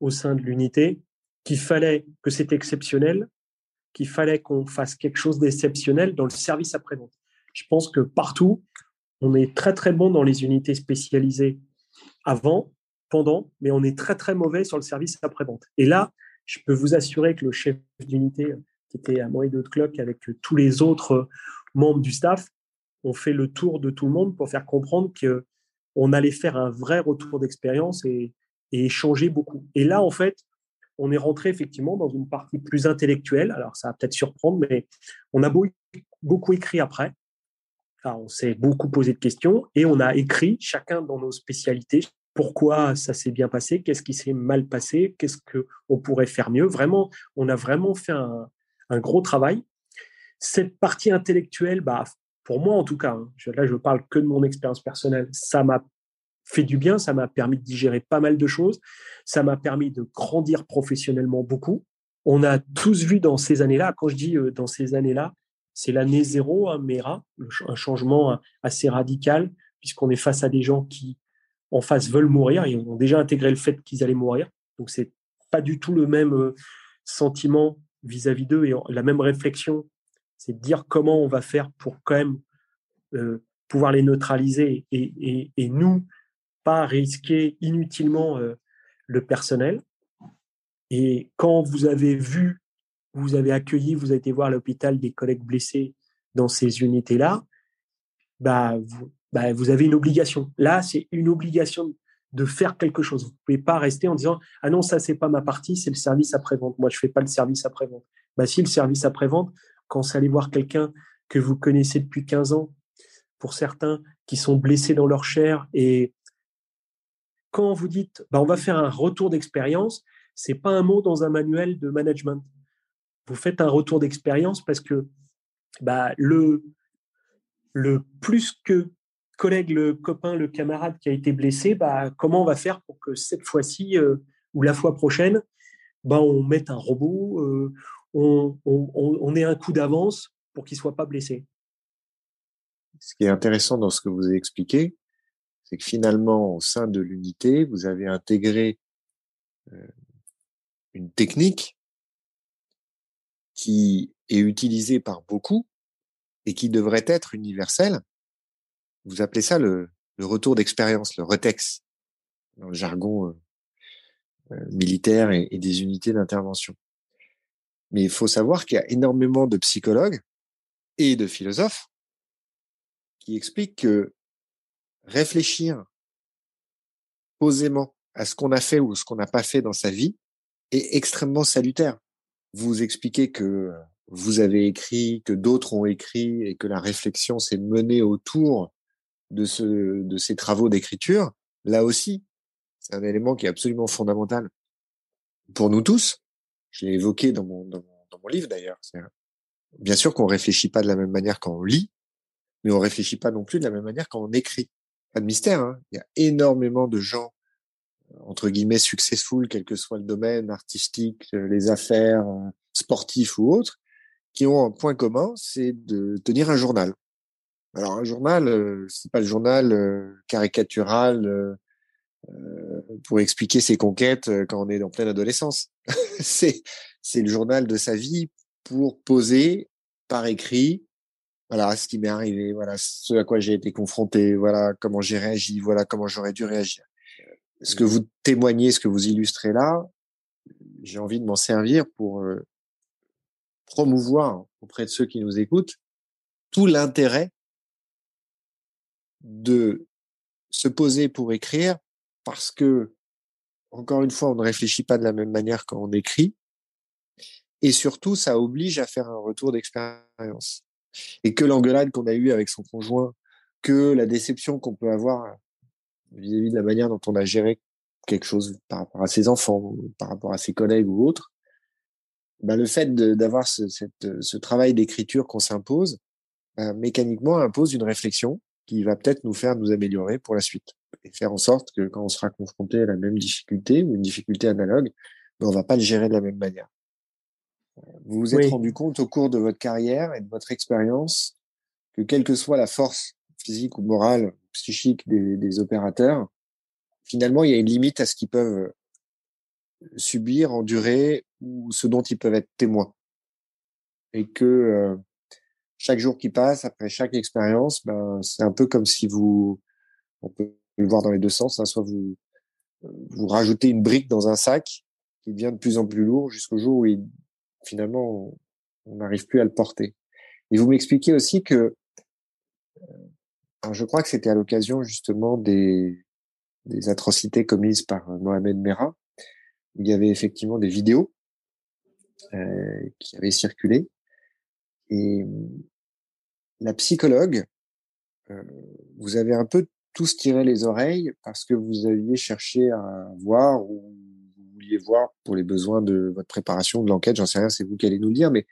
au sein de l'unité, qu'il fallait que c'était exceptionnel, qu'il fallait qu'on fasse quelque chose d'exceptionnel dans le service après-vente. Je pense que partout, on est très très bon dans les unités spécialisées avant, pendant, mais on est très très mauvais sur le service après-vente. Et là, je peux vous assurer que le chef d'unité, qui était à moi et d'autres cloques avec tous les autres membres du staff, ont fait le tour de tout le monde pour faire comprendre que on allait faire un vrai retour d'expérience et, et échanger beaucoup. Et là, en fait, on est rentré effectivement dans une partie plus intellectuelle. Alors, ça va peut-être surprendre, mais on a beaucoup écrit après. on s'est beaucoup posé de questions et on a écrit chacun dans nos spécialités pourquoi ça s'est bien passé, qu'est-ce qui s'est mal passé, qu'est-ce qu'on pourrait faire mieux? Vraiment, on a vraiment fait un, gros travail. Cette partie intellectuelle, bah, pour moi en tout cas, hein, là je parle que de mon expérience personnelle, ça m'a fait du bien, ça m'a permis de digérer pas mal de choses, ça m'a permis de grandir professionnellement beaucoup. On a tous vu dans ces années-là, quand je dis euh, dans ces années-là, c'est l'année zéro, hein, MERA, un changement assez radical, puisqu'on est face à des gens qui, en face, veulent mourir, ils ont déjà intégré le fait qu'ils allaient mourir. Donc, c'est pas du tout le même euh, sentiment vis-à-vis d'eux et la même réflexion. C'est de dire comment on va faire pour quand même euh, pouvoir les neutraliser et, nous, pas risquer inutilement euh, le personnel. Et quand vous avez vu, vous avez accueilli, vous avez été voir l'hôpital des collègues blessés dans ces unités-là, bah vous, bah, avez une obligation. Là, c'est une obligation de faire quelque chose. Vous ne pouvez pas rester en disant ah non ça c'est pas ma partie, c'est le service après vente. Moi je fais pas le service après vente. Bah si le service après vente, quand vous allez voir quelqu'un que vous connaissez depuis 15 ans, pour certains qui sont blessés dans leur chair et quand vous dites bah, on va faire un retour d'expérience, c'est pas un mot dans un manuel de management. Vous faites un retour d'expérience parce que bah, le, le plus que collègue, le copain, le camarade qui a été blessé, bah, comment on va faire pour que cette fois-ci euh, ou la fois prochaine, on mette un robot, euh, on, on, on, ait un coup d'avance pour qu'il soit pas blessé. Ce qui est intéressant dans ce que vous avez expliqué, c'est que finalement, au sein de l'unité, vous avez intégré euh, une technique qui est utilisée par beaucoup et qui devrait être universelle. Vous appelez ça le, retour d'expérience, le retex, dans le jargon euh, euh, militaire et des unités d'intervention. Mais il faut savoir qu'il y a énormément de psychologues et de philosophes qui expliquent que réfléchir posément à ce qu'on a fait ou ce qu'on n'a pas fait dans sa vie est extrêmement salutaire. Vous expliquez que vous avez écrit, que d'autres ont écrit et que la réflexion s'est menée autour de, ce, de ces travaux d'écriture. Là aussi, c'est un élément qui est absolument fondamental pour nous tous. Je l'ai évoqué dans mon, dans mon, dans mon livre d'ailleurs. Bien sûr qu'on réfléchit pas de la même manière quand on lit, mais on réfléchit pas non plus de la même manière quand on écrit pas de mystère. Hein. Il y a énormément de gens entre guillemets successful, quel que soit le domaine artistique, euh, les affaires, euh, sportifs ou autres, qui ont un point commun, c'est de tenir un journal. Alors un journal, euh, c'est pas le journal caricatural pour expliquer ses conquêtes quand on est en pleine adolescence. [laughs] c'est c'est le journal de sa vie pour poser par écrit voilà ce qui m'est arrivé, voilà ce à quoi j'ai été confronté, voilà comment j'ai réagi, voilà comment j'aurais dû réagir. Ce que vous témoignez, ce que vous illustrez là, j'ai envie de m'en servir pour euh, promouvoir auprès de ceux qui nous écoutent tout l'intérêt de se poser pour écrire parce que, encore une fois, on ne réfléchit pas de la même manière quand on écrit. Et surtout, ça oblige à faire un retour d'expérience et que l'engueulade qu'on a eue avec son conjoint, que la déception qu'on peut avoir vis-à-vis de la manière dont on a géré quelque chose par rapport à ses enfants, par rapport à ses collègues ou autres, bah, le fait d'avoir ce, ce, travail d'écriture qu'on s'impose, bah, mécaniquement impose une réflexion qui va peut-être nous faire nous améliorer pour la suite et faire en sorte que quand on sera confronté à la même difficulté ou une difficulté analogue, ben on va pas le gérer de la même manière. Vous vous êtes rendu compte au cours de votre carrière et de votre expérience que quelle que soit la force physique ou morale, psychique des, des opérateurs, finalement, il y a une limite à ce qu'ils peuvent subir, endurer ou ce dont ils peuvent être témoins. Et que euh, chaque jour qui passe, après chaque expérience, ben, c'est un peu comme si vous, on peut le voir dans les deux sens, hein, soit vous, vous rajoutez une brique dans un sac qui devient de plus en plus lourd jusqu'au jour où il, finalement on n'arrive plus à le porter. Et vous m'expliquez aussi que, euh, je crois que c'était à l'occasion justement des, des atrocités commises par Mohamed Merah, il y avait effectivement des vidéos euh, qui avaient circulé. Et la psychologue, euh, vous avez un peu tous tiré les oreilles parce que vous aviez cherché à voir ou vous vouliez voir pour les besoins de votre préparation de l'enquête, j'en sais rien, c'est vous qui allez nous le dire, mais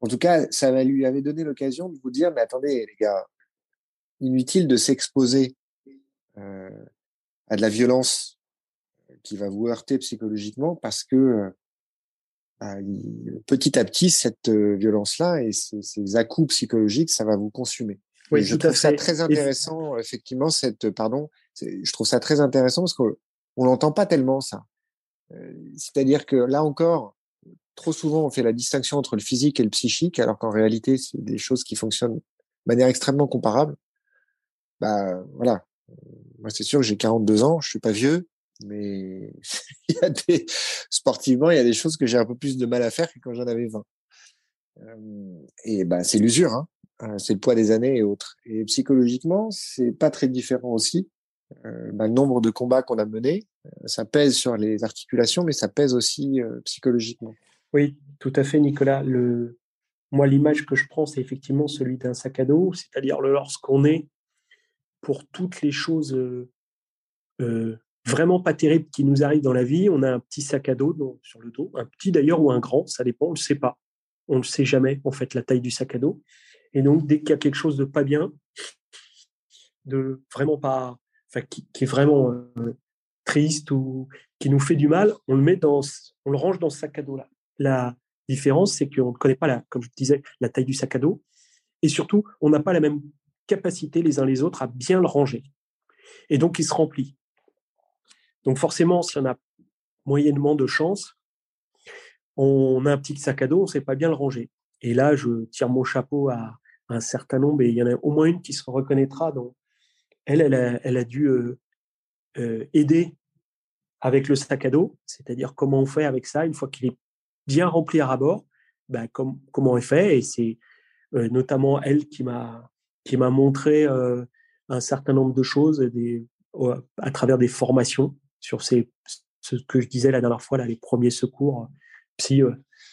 en tout cas, ça lui avait donné l'occasion de vous dire, mais attendez les gars, inutile de s'exposer euh, à de la violence qui va vous heurter psychologiquement parce que euh, bah, petit à petit, cette euh, violence-là et ces, ces à-coups psychologiques, ça va vous consumer. Oui, je trouve ça très intéressant, effectivement, cette, pardon, je trouve ça très intéressant parce qu'on on n'entend pas tellement ça. Euh, c'est-à-dire que là encore, trop souvent, on fait la distinction entre le physique et le psychique, alors qu'en réalité, c'est des choses qui fonctionnent de manière extrêmement comparable. Bah, voilà. Moi, c'est sûr que j'ai 42 ans, je suis pas vieux, mais [laughs] il y a des sportivement, il y a des choses que j'ai un peu plus de mal à faire que quand j'en avais 20. et ben c'est l'usure, hein. C'est le poids des années et autres. Et psychologiquement, c'est pas très différent aussi. Ben, le nombre de combats qu'on a menés, ça pèse sur les articulations, mais ça pèse aussi psychologiquement. Oui, tout à fait, Nicolas. Moi, l'image que je prends, c'est effectivement celui d'un sac à dos, c'est-à-dire lorsqu'on est pour toutes les choses vraiment pas terrible qui nous arrive dans la vie, on a un petit sac à dos sur le dos, un petit d'ailleurs ou un grand, ça dépend, on ne le sait pas. On ne sait jamais, en fait, la taille du sac à dos. Et donc, dès qu'il y a quelque chose de pas bien, de vraiment pas, qui, est vraiment euh, triste ou qui nous fait du mal, on le met dans, on le range dans ce sac à dos là. La différence, c'est qu'on ne connaît pas la, comme je disais, la taille du sac à dos, et surtout, on n'a pas la même capacité les uns les autres à bien le ranger. Et donc, il se remplit. Donc forcément, si on a moyennement de chance, on a un petit sac à dos, on ne sait pas bien le ranger. Et là, je tire mon chapeau à, un certain nombre, et il y en a au moins une qui se reconnaîtra. Donc, elle, elle a, dû euh, euh, aider avec le sac à dos, c'est-à-dire comment on fait avec ça une fois qu'il est bien rempli à rabord, ben, comment on fait. Et c'est euh, notamment elle qui m'a montré un certain nombre de choses des, à travers des formations sur ces, ce que je disais la dernière fois, là, les premiers secours psy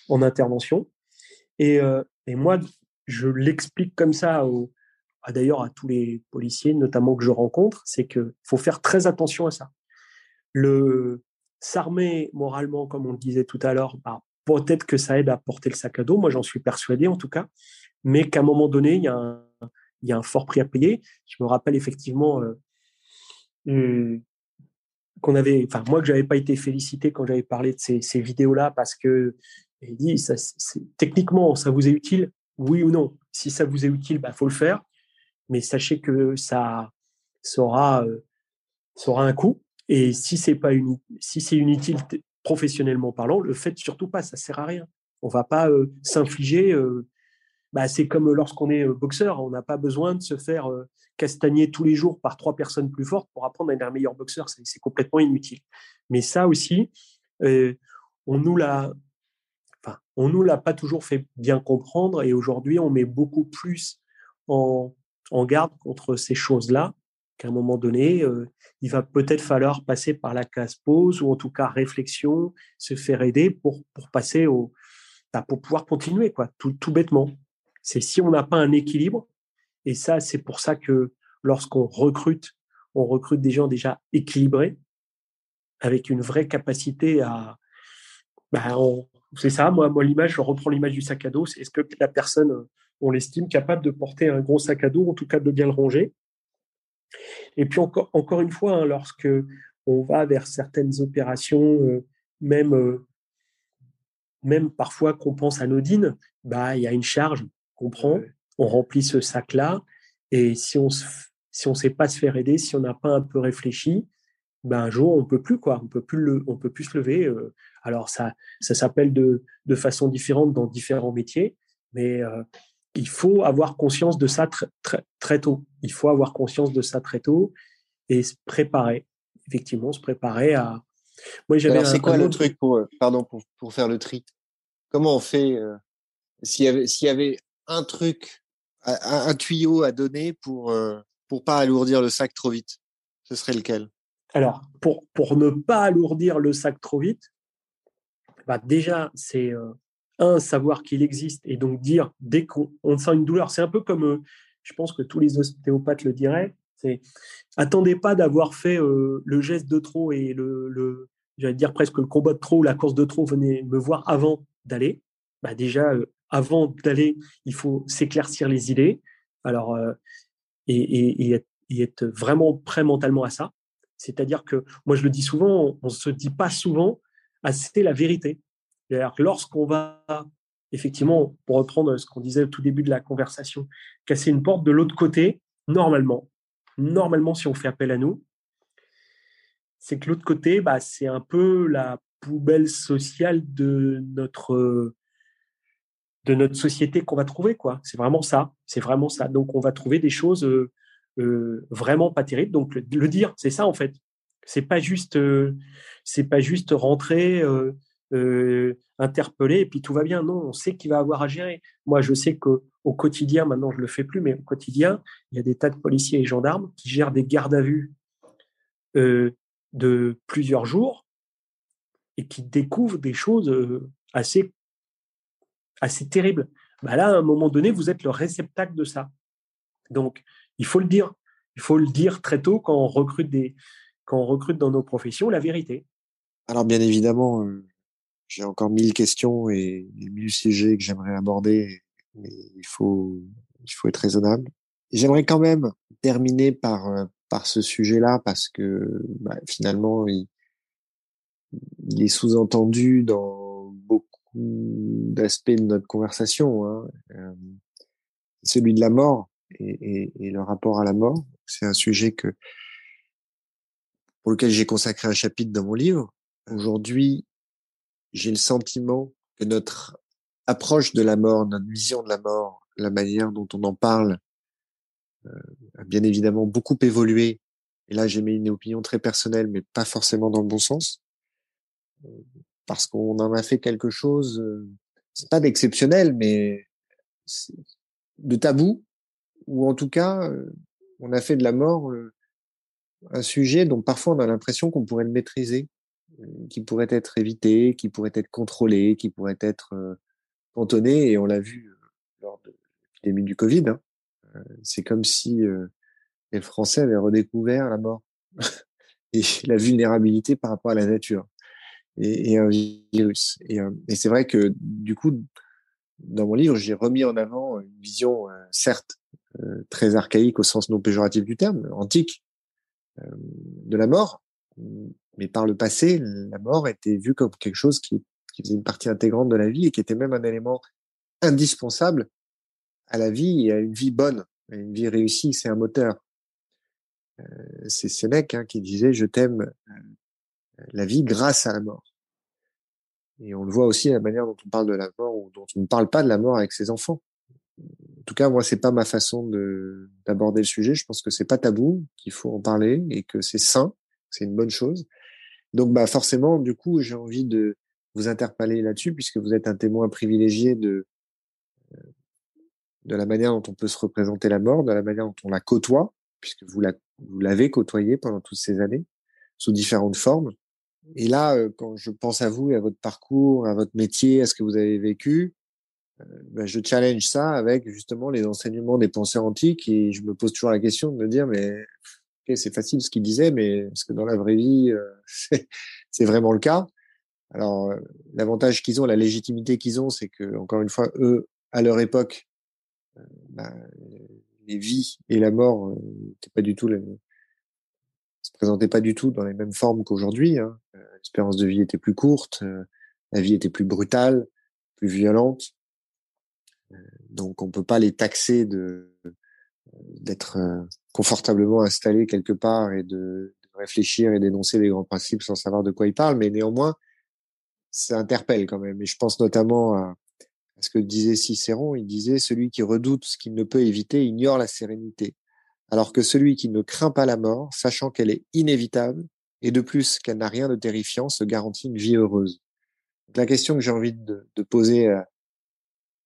en intervention. Et, et moi, je l'explique comme ça au, d'ailleurs à tous les policiers, notamment que je rencontre, c'est qu'il faut faire très attention à ça. S'armer moralement, comme on le disait tout à l'heure, bah, peut-être que ça aide à porter le sac à dos. Moi, j'en suis persuadé en tout cas, mais qu'à un moment donné, il y a un, fort prix à payer. Je me rappelle effectivement euh, qu'on avait, enfin moi que j'avais pas été félicité quand j'avais parlé de ces, vidéos-là parce que il dit techniquement ça vous est utile, oui ou non. Si ça vous est utile, bah faut le faire, mais sachez que ça, euh, aura, un coût. Et si c'est pas une, si c'est inutile professionnellement parlant, le fait surtout pas, ça sert à rien. On va pas euh, s'infliger. Euh, bah, c'est comme lorsqu'on est boxeur, on n'a pas besoin de se faire castagner tous les jours par trois personnes plus fortes pour apprendre à être un meilleur boxeur, c'est complètement inutile. Mais ça aussi, euh, on nous l'a, on nous l'a pas toujours fait bien comprendre, et aujourd'hui, on met beaucoup plus en, garde contre ces choses-là qu'à un moment donné, euh, il va peut-être falloir passer par la case pause ou en tout cas réflexion, se faire aider pour pour passer au, bah, pour pouvoir continuer quoi, tout, tout bêtement. C'est si on n'a pas un équilibre, et ça, c'est pour ça que lorsqu'on recrute, on recrute des gens déjà équilibrés, avec une vraie capacité à. Bah, c'est ça, moi, moi l'image, je reprends l'image du sac à dos. Est-ce que la personne, on l'estime capable de porter un gros sac à dos, en tout cas de bien le ranger? Et puis encore, encore une fois, hein, lorsque on va vers certaines opérations, euh, même, euh, même parfois qu'on pense anodine, bah, il y a une charge qu'on prend, on remplit ce sac-là, et si on si on sait pas se faire aider, si on n'a pas un peu réfléchi, ben un jour on peut plus quoi, on peut plus le, on peut plus se lever. Euh. alors ça, ça s'appelle de, de façon différente dans différents métiers, mais il faut avoir conscience de ça très, très, très tôt. Il faut avoir conscience de ça très tôt et se préparer. Effectivement, se préparer à. Moi, j'avais. C'est quoi le truc pour, euh, pardon, pour, pour faire le tri? Comment on fait euh, S'il y avait, s'il y avait un truc, un, un, tuyau à donner pour euh, pour pas alourdir le sac trop vite, ce serait lequel? Alors, pour pour ne pas alourdir le sac trop vite, bah déjà, c'est euh, un, savoir qu'il existe et donc dire dès qu'on sent une douleur, c'est un peu comme, euh, je pense que tous les ostéopathes le diraient, c'est attendez pas d'avoir fait euh, le geste de trop et le, le j'allais dire presque le combat de trop ou la course de trop, venez me voir avant d'aller. Bah déjà, avant d'aller, il faut s'éclaircir les idées. Alors, et, et, être, vraiment prêt mentalement à ça. C'est-à-dire que moi, je le dis souvent, on ne se dit pas souvent assez la vérité. C'est-à-dire lorsqu'on va, effectivement, pour reprendre ce qu'on disait au tout début de la conversation, casser une porte de l'autre côté, normalement, normalement, si on fait appel à nous, c'est que l'autre côté, bah, c'est un peu la poubelle sociale de notre de notre société qu'on va trouver quoi. C'est vraiment ça. C'est vraiment ça. Donc on va trouver des choses euh, euh, vraiment pas terribles donc le, dire c'est ça en fait c'est pas juste euh, c'est pas juste rentrer euh, interpellé et puis tout va bien. Non, on sait qu'il va avoir à gérer. Moi, je sais qu'au quotidien, maintenant je le fais plus, mais au quotidien, il y a des tas de policiers et gendarmes qui gèrent des gardes à vue euh, de plusieurs jours et qui découvrent des choses euh, assez, assez terribles. Bah là, à un moment donné, vous êtes le réceptacle de ça. Donc, il faut le dire. Il faut le dire très tôt quand on recrute des, quand on recrute dans nos professions la vérité. Alors bien évidemment, j'ai encore mille questions et mille sujets que j'aimerais aborder, mais il faut, il faut être raisonnable. J'aimerais quand même terminer par, euh, par ce sujet-là parce que bah, finalement, il, il est sous-entendu dans beaucoup d'aspects de notre conversation. Hein. Euh, celui de la mort et, et, et, le rapport à la mort. C'est un sujet que pour lequel j'ai consacré un chapitre dans mon livre. Aujourd'hui, j'ai le sentiment que notre approche de la mort, notre vision de la mort, la manière dont on en parle, euh, a bien évidemment beaucoup évolué. Et là, j'ai mis une opinion très personnelle, mais pas forcément dans le bon sens, euh, parce qu'on en a fait quelque chose, euh, c'est pas d'exceptionnel, mais de tabou, ou en tout cas, on a fait de la mort un sujet dont parfois on a l'impression qu'on pourrait le maîtriser qui pourrait être évité, qui pourrait être contrôlé, qui pourrait être cantonné. Et on l'a vu lors de l'épidémie du Covid. Hein. C'est comme si les Français avaient redécouvert la mort [laughs] et la vulnérabilité par rapport à la nature et, et un virus. Et, et c'est vrai que du coup, dans mon livre, j'ai remis en avant une vision, certes, très archaïque au sens non péjoratif du terme, antique, de la mort, mais par le passé, la mort était vue comme quelque chose qui, qui, faisait une partie intégrante de la vie et qui était même un élément indispensable à la vie et à une vie bonne, à une vie réussie. C'est un moteur. Euh, c'est Sénèque hein, qui disait je t'aime euh, la vie grâce à la mort. Et on le voit aussi la manière dont on parle de la mort ou dont on ne parle pas de la mort avec ses enfants. En tout cas, moi, c'est pas ma façon de d'aborder le sujet. Je pense que c'est pas tabou, qu'il faut en parler et que c'est sain, c'est une bonne chose. Donc, bah, forcément, du coup, j'ai envie de vous interpeller là-dessus, puisque vous êtes un témoin privilégié de, euh, de la manière dont on peut se représenter la mort, de la manière dont on la côtoie, puisque vous vous l'avez côtoyée pendant toutes ces années, sous différentes formes. Et là, euh, quand je pense à vous et à votre parcours, à votre métier, à ce que vous avez vécu, euh, bah, je challenge ça avec justement les enseignements des penseurs antiques et je me pose toujours la question de me dire, mais c'est facile ce qu'il disait, mais est-ce que dans la vraie vie, euh, [laughs] c'est vraiment le cas? Alors, euh, l'avantage qu'ils ont, la légitimité qu'ils ont, c'est que, encore une fois, eux, à leur époque, euh, ben, les vies et la mort n'étaient pas du tout se présentaient pas du tout dans les mêmes formes qu'aujourd'hui. Hein. L'espérance de vie était plus courte, la vie était plus brutale, plus violente. Donc on peut pas les taxer de d'être confortablement installés quelque part et de, réfléchir et d'énoncer des grands principes sans savoir de quoi ils parlent, mais néanmoins ça interpelle quand même. Et je pense notamment à, ce que disait Cicéron. Il disait celui qui redoute ce qu'il ne peut éviter ignore la sérénité, alors que celui qui ne craint pas la mort, sachant qu'elle est inévitable et de plus qu'elle n'a rien de terrifiant, se garantit une vie heureuse. la question que j'ai envie de, poser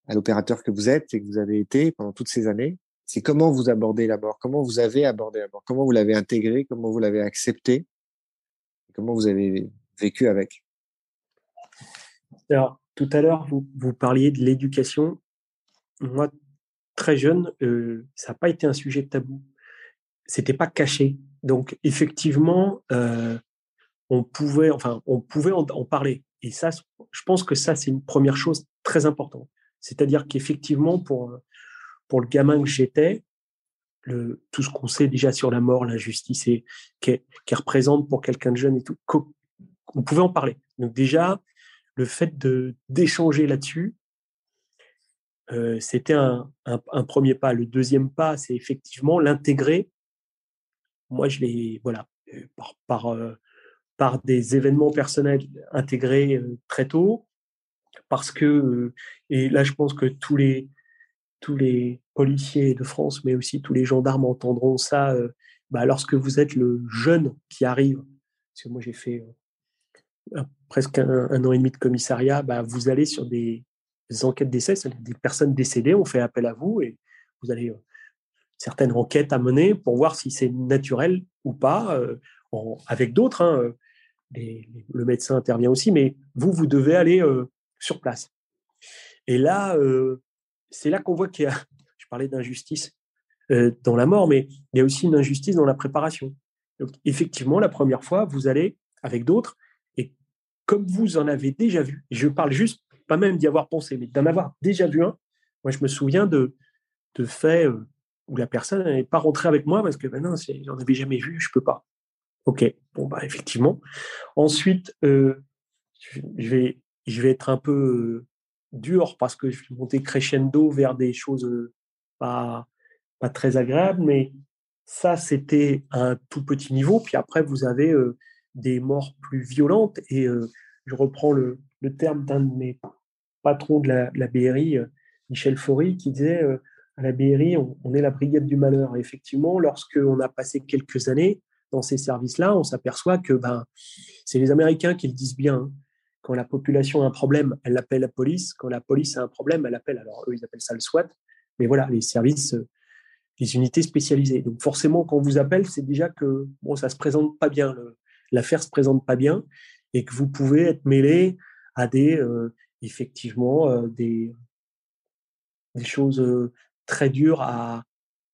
à l'opérateur que vous êtes et que vous avez été pendant toutes ces années, c'est comment vous abordez la mort, comment vous avez abordé la mort, comment vous l'avez intégré, comment vous l'avez accepté, comment vous avez vécu avec. Alors, tout à l'heure, vous, vous parliez de l'éducation. Moi, très jeune, euh, ça n'a pas été un sujet tabou. C'était pas caché. Donc, effectivement, euh, on pouvait, enfin, on pouvait en, parler. Et ça, je pense que ça, c'est une première chose très importante. C'est-à-dire qu'effectivement, pour, pour le gamin que j'étais, tout ce qu'on sait déjà sur la mort, l'injustice et qui représente pour quelqu'un de jeune et tout, on pouvait en parler. Donc déjà, le fait d'échanger là-dessus, euh, c'était un, un, premier pas. Le deuxième pas, c'est effectivement l'intégrer. Moi, je l'ai, voilà, euh, par, par, euh, par, des événements personnels intégrés très tôt, parce que, et là, je pense que tous les, tous les policiers de France, mais aussi tous les gendarmes entendront ça bah, lorsque vous êtes le jeune qui arrive. Parce que moi, j'ai fait presque un, an et demi de commissariat, bah, vous allez sur des, enquêtes d'essai, des personnes décédées, on fait appel à vous et vous euh, certaines enquêtes à mener pour voir si c'est naturel ou pas, avec d'autres. Hein, le médecin intervient aussi, mais vous, vous devez aller sur place. Et là, c'est là qu'on voit qu'il y a, [laughs] je parlais d'injustice dans la mort, mais il y a aussi une injustice dans la préparation. Effectivement, la première fois, vous allez avec d'autres comme vous en avez déjà vu, je parle juste, pas même d'y avoir pensé, mais d'en avoir déjà vu un, moi je me souviens de, de faits euh, où la personne n'est pas rentrée avec moi parce que ben non, j'en avais jamais vu, je peux pas. Ok, bon bah effectivement. Ensuite, euh, je vais, je vais être un peu dur parce que je vais monter crescendo vers des choses pas, très agréables, mais ça c'était un tout petit niveau. Puis après, vous avez des morts plus violentes. Et je reprends le, terme d'un de mes patrons de la, BRI, Michel Faury, qui disait à la BRI, on, est la brigade du malheur. Et effectivement, lorsqu'on a passé quelques années dans ces services-là, on s'aperçoit que ben, c'est les Américains qui le disent bien. Hein. Quand la population a un problème, elle appelle la police. Quand la police a un problème, elle appelle. Alors, eux, ils appellent ça le SWAT. Mais voilà, les services, les unités spécialisées. Donc, forcément, quand on vous appelle, c'est déjà que bon, ça se présente pas bien. L'affaire se présente pas bien et que vous pouvez être mêlé à des euh, effectivement euh, des, choses euh, très dures à,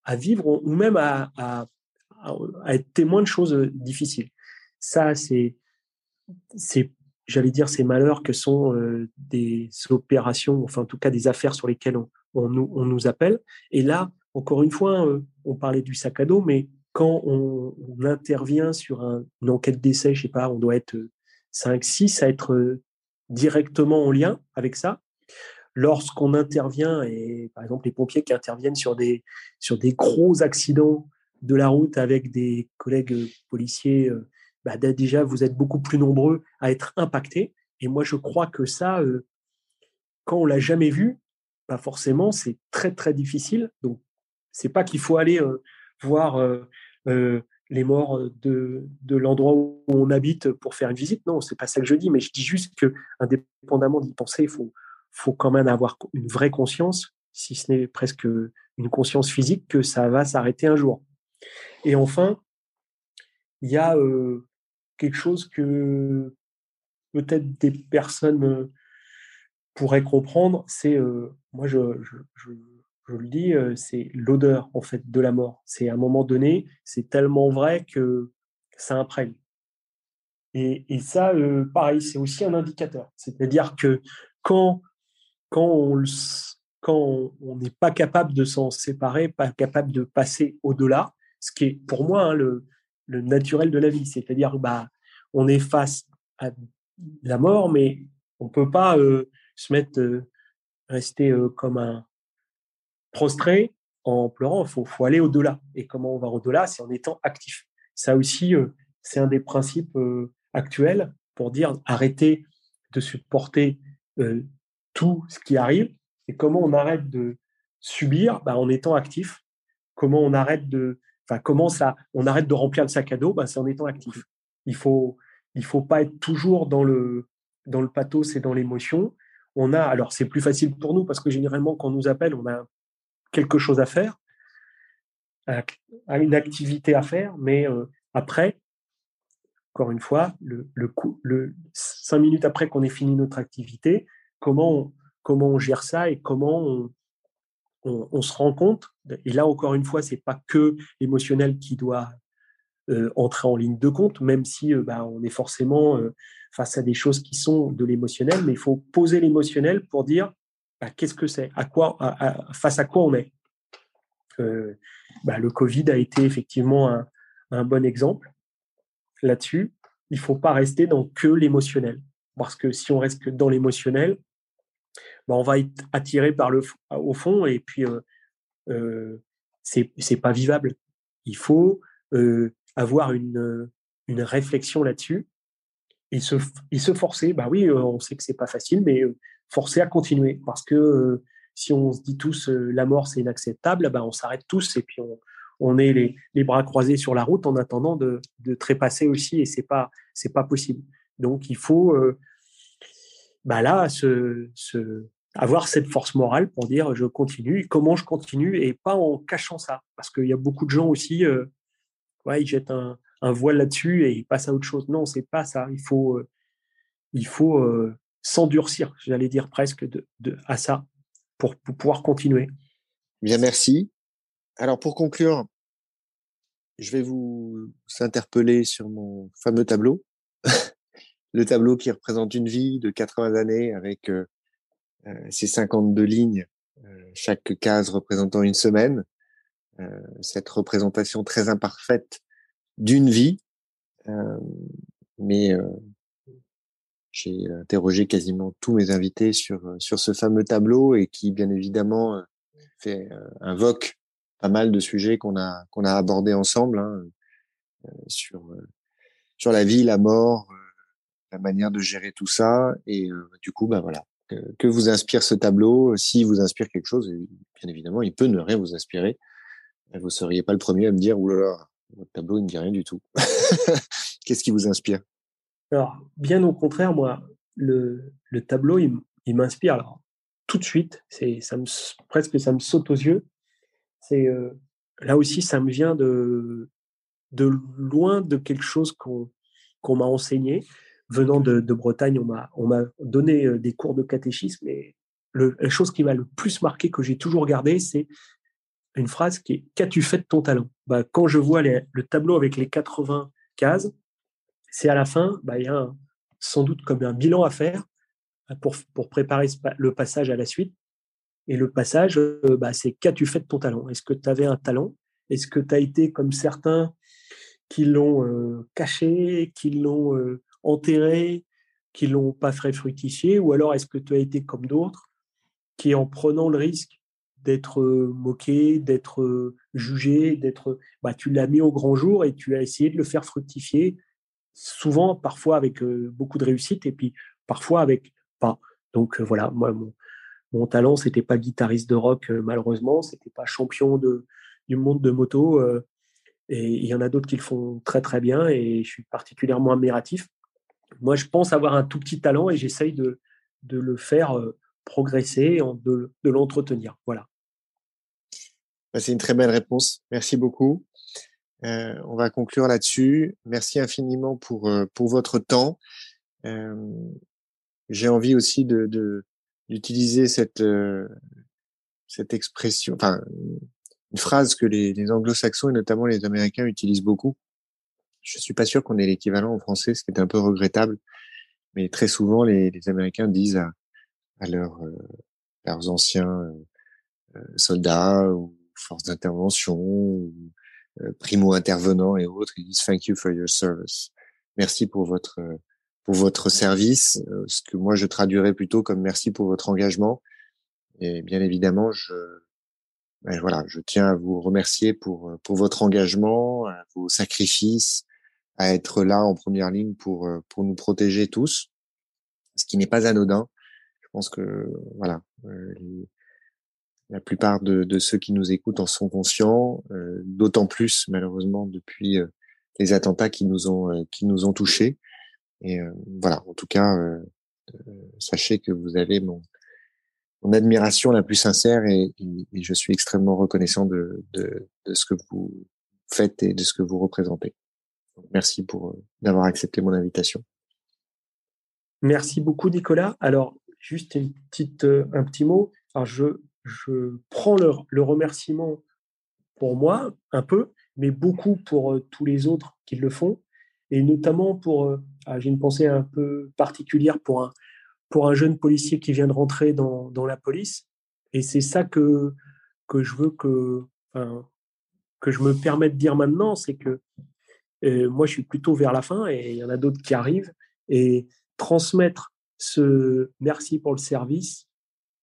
à vivre ou même à, à, être témoin de choses difficiles. Ça, c'est, c'est j'allais dire, ces malheurs que sont des opérations, enfin en tout cas des affaires sur lesquelles on, nous, appelle. Et là, encore une fois, on parlait du sac à dos, mais quand on, intervient sur une enquête d'essai, je sais pas, on doit être 5, 6 à être euh, directement en lien avec ça. Lorsqu'on intervient, et par exemple les pompiers qui interviennent sur des, sur des gros accidents de la route avec des collègues policiers, euh, bah, déjà vous êtes beaucoup plus nombreux à être impactés. Et moi je crois que ça, euh, quand on l'a jamais vu, bah, forcément c'est très très difficile. Donc c'est pas qu'il faut aller voir euh, euh, les morts de, de l'endroit où on habite pour faire une visite. Non, c'est pas ça que je dis, mais je dis juste que, indépendamment d'y penser, il faut, faut quand même avoir une vraie conscience, si ce n'est presque une conscience physique, que ça va s'arrêter un jour. Et enfin, il y a euh, quelque chose que peut-être des personnes pourraient comprendre, c'est moi je, je, je le dis, c'est l'odeur en fait de la mort. C'est à un moment donné, c'est tellement vrai que ça imprègne. Et, et ça, pareil, c'est aussi un indicateur. C'est-à-dire que quand, quand on, quand on n'est pas capable de s'en séparer, pas capable de passer au-delà, ce qui est pour moi hein, le, le, naturel de la vie, c'est-à-dire bah on est face à la mort, mais on peut pas euh, se mettre euh, rester euh, comme un prostré en pleurant. Il faut, faut, aller au-delà. Et comment on va au-delà? C'est en étant actif. Ça aussi, c'est un des principes actuels pour dire arrêter de supporter tout ce qui arrive et comment on arrête de subir? Bah, en étant actif. Comment on arrête de, comment ça, on arrête de remplir le sac à dos, bah, c'est en étant actif. Il faut, faut pas être toujours dans le pathos et dans l'émotion. On a, alors c'est plus facile pour nous parce que généralement quand on nous appelle, on a quelque chose à faire, une activité à faire, mais euh, après, encore une fois, cinq minutes après qu'on ait fini notre activité, comment comment on gère ça et comment on, on, se rend compte. Et là, encore une fois, c'est pas que l'émotionnel qui doit euh, entrer en ligne de compte, même si euh, bah, on est forcément euh, face à des choses qui sont de l'émotionnel, mais il faut poser l'émotionnel pour dire bah, qu'est-ce que c'est, à quoi, face à quoi on est? Bah, le Covid a été effectivement un, bon exemple là-dessus. Il faut pas rester dans que l'émotionnel, parce que si on reste que dans l'émotionnel, bah, on va être attiré par le au fond et puis euh, euh, c'est pas vivable. Il faut avoir une, réflexion là-dessus et se, forcer. Bah oui, on sait que c'est pas facile, mais forcer à continuer parce que si on se dit tous la mort c'est inacceptable, bah on s'arrête tous et puis on, est les, bras croisés sur la route en attendant de, de trépasser aussi et c'est pas pas possible. Donc il faut bah là avoir cette force morale pour dire je continue, comment je continue et pas en cachant ça. Parce qu'il y a beaucoup de gens aussi, euh, ils jettent un, voile là-dessus et ils passent à autre chose. Non, c'est pas ça. Il faut, euh, il faut euh, s'endurcir, j'allais dire presque, à ça pour, pour pouvoir continuer. Bien, merci. Alors pour conclure, je vais vous interpeller sur mon fameux tableau. [laughs] le tableau qui représente une vie de 80 années avec euh, ces 52 lignes, chaque case représentant une semaine. cette représentation très imparfaite d'une vie, mais j'ai interrogé quasiment tous mes invités sur sur ce fameux tableau et qui bien évidemment fait invoque pas mal de sujets qu'on a qu'on a abordés ensemble hein, sur sur la vie, la mort, la manière de gérer tout ça. Et du coup, bah voilà, que, vous inspire ce tableau S'il vous inspire quelque chose, bien évidemment, il peut ne rien vous inspirer. Vous seriez pas le premier à me dire, oulala, votre tableau, ne dit rien du tout. [laughs] Qu'est-ce qui vous inspire? Alors, bien au contraire, moi, le, le tableau, il, m'inspire. Alors, tout de suite, c'est, ça me, presque ça me saute aux yeux. C'est là aussi, ça me vient de, de loin de quelque chose qu'on, qu'on m'a enseigné venant de, Bretagne, on m'a, on m'a donné euh, des cours de catéchisme et la chose qui m'a le plus marqué, que j'ai toujours gardé, c'est une phrase qui est Qu'as-tu fait de ton talent? Bah, Quand je vois le tableau avec les 80 cases, c'est à la fin, bah, il y a sans doute comme un bilan à faire euh, pour, pour préparer le passage à la suite. Et le passage, euh, bah, c'est Qu'as-tu fait de ton talent? Est-ce que tu avais un talent? Est-ce que tu as été comme certains qui l'ont caché, qui l'ont enterrés, qui l'ont pas fait fructifier, ou alors est-ce que tu as été comme d'autres, qui en prenant le risque d'être euh, moqué, d'être euh, jugé, d'être, bah, tu l'as mis au grand jour et tu as essayé de le faire fructifier, souvent, parfois avec euh, beaucoup de réussite et puis parfois avec pas. Donc voilà, moi, mon, mon talent, c'était pas guitariste de rock, malheureusement, c'était pas champion de, du monde de moto. et il y en a d'autres qui le font très très bien et je suis particulièrement admiratif moi, je pense avoir un tout petit talent et j'essaye de, de le faire euh, progresser, de, de l'entretenir. Voilà. Bah, c'est une très belle réponse. Merci beaucoup. Euh, on va conclure là-dessus. Merci infiniment pour, euh, pour votre temps. J'ai envie aussi de, d'utiliser cette, cette expression, enfin, une phrase que les, les anglo-saxons et notamment les américains utilisent beaucoup, je suis pas sûr qu'on ait l'équivalent en français, ce qui est un peu regrettable. Mais très souvent, les, les Américains disent à, à leurs, euh, leurs anciens euh, soldats ou forces d'intervention ou primo intervenants et autres. Ils disent thank you for your service. Merci pour votre pour votre service, ce que moi je traduirais plutôt comme merci pour votre engagement. Et bien évidemment, je ben voilà, je tiens à vous remercier pour pour votre engagement, vos sacrifices, à être là en première ligne pour pour nous protéger tous, ce qui n'est pas anodin. Je pense que voilà, la plupart de, de, ceux qui nous écoutent en sont conscients, euh, d'autant plus malheureusement depuis euh, les attentats qui nous ont euh, qui nous ont touchés. Et voilà, en tout cas, sachez que vous avez mon, mon admiration la plus sincère et, et, je suis extrêmement reconnaissant de, de, de, ce que vous faites et de ce que vous représentez. Merci pour d'avoir accepté mon invitation. Merci beaucoup, Nicolas. Alors, juste une petite, un petit mot. Alors, je, je prends le, remerciement pour moi, un peu, mais beaucoup pour euh, tous les autres qui le font, et notamment pour, euh, ah, j'ai une pensée un peu particulière pour un, pour un jeune policier qui vient de rentrer dans, dans la police, et c'est ça que, que je veux que, que je me permette de dire maintenant, c'est que euh, moi je suis plutôt vers la fin, et il y en a d'autres qui arrivent, et transmettre ce merci pour le service,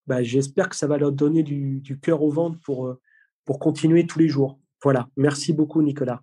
bah, j'espère que ça va leur donner du, cœur au ventre pour, euh, pour continuer tous les jours. Voilà. Merci beaucoup, Nicolas.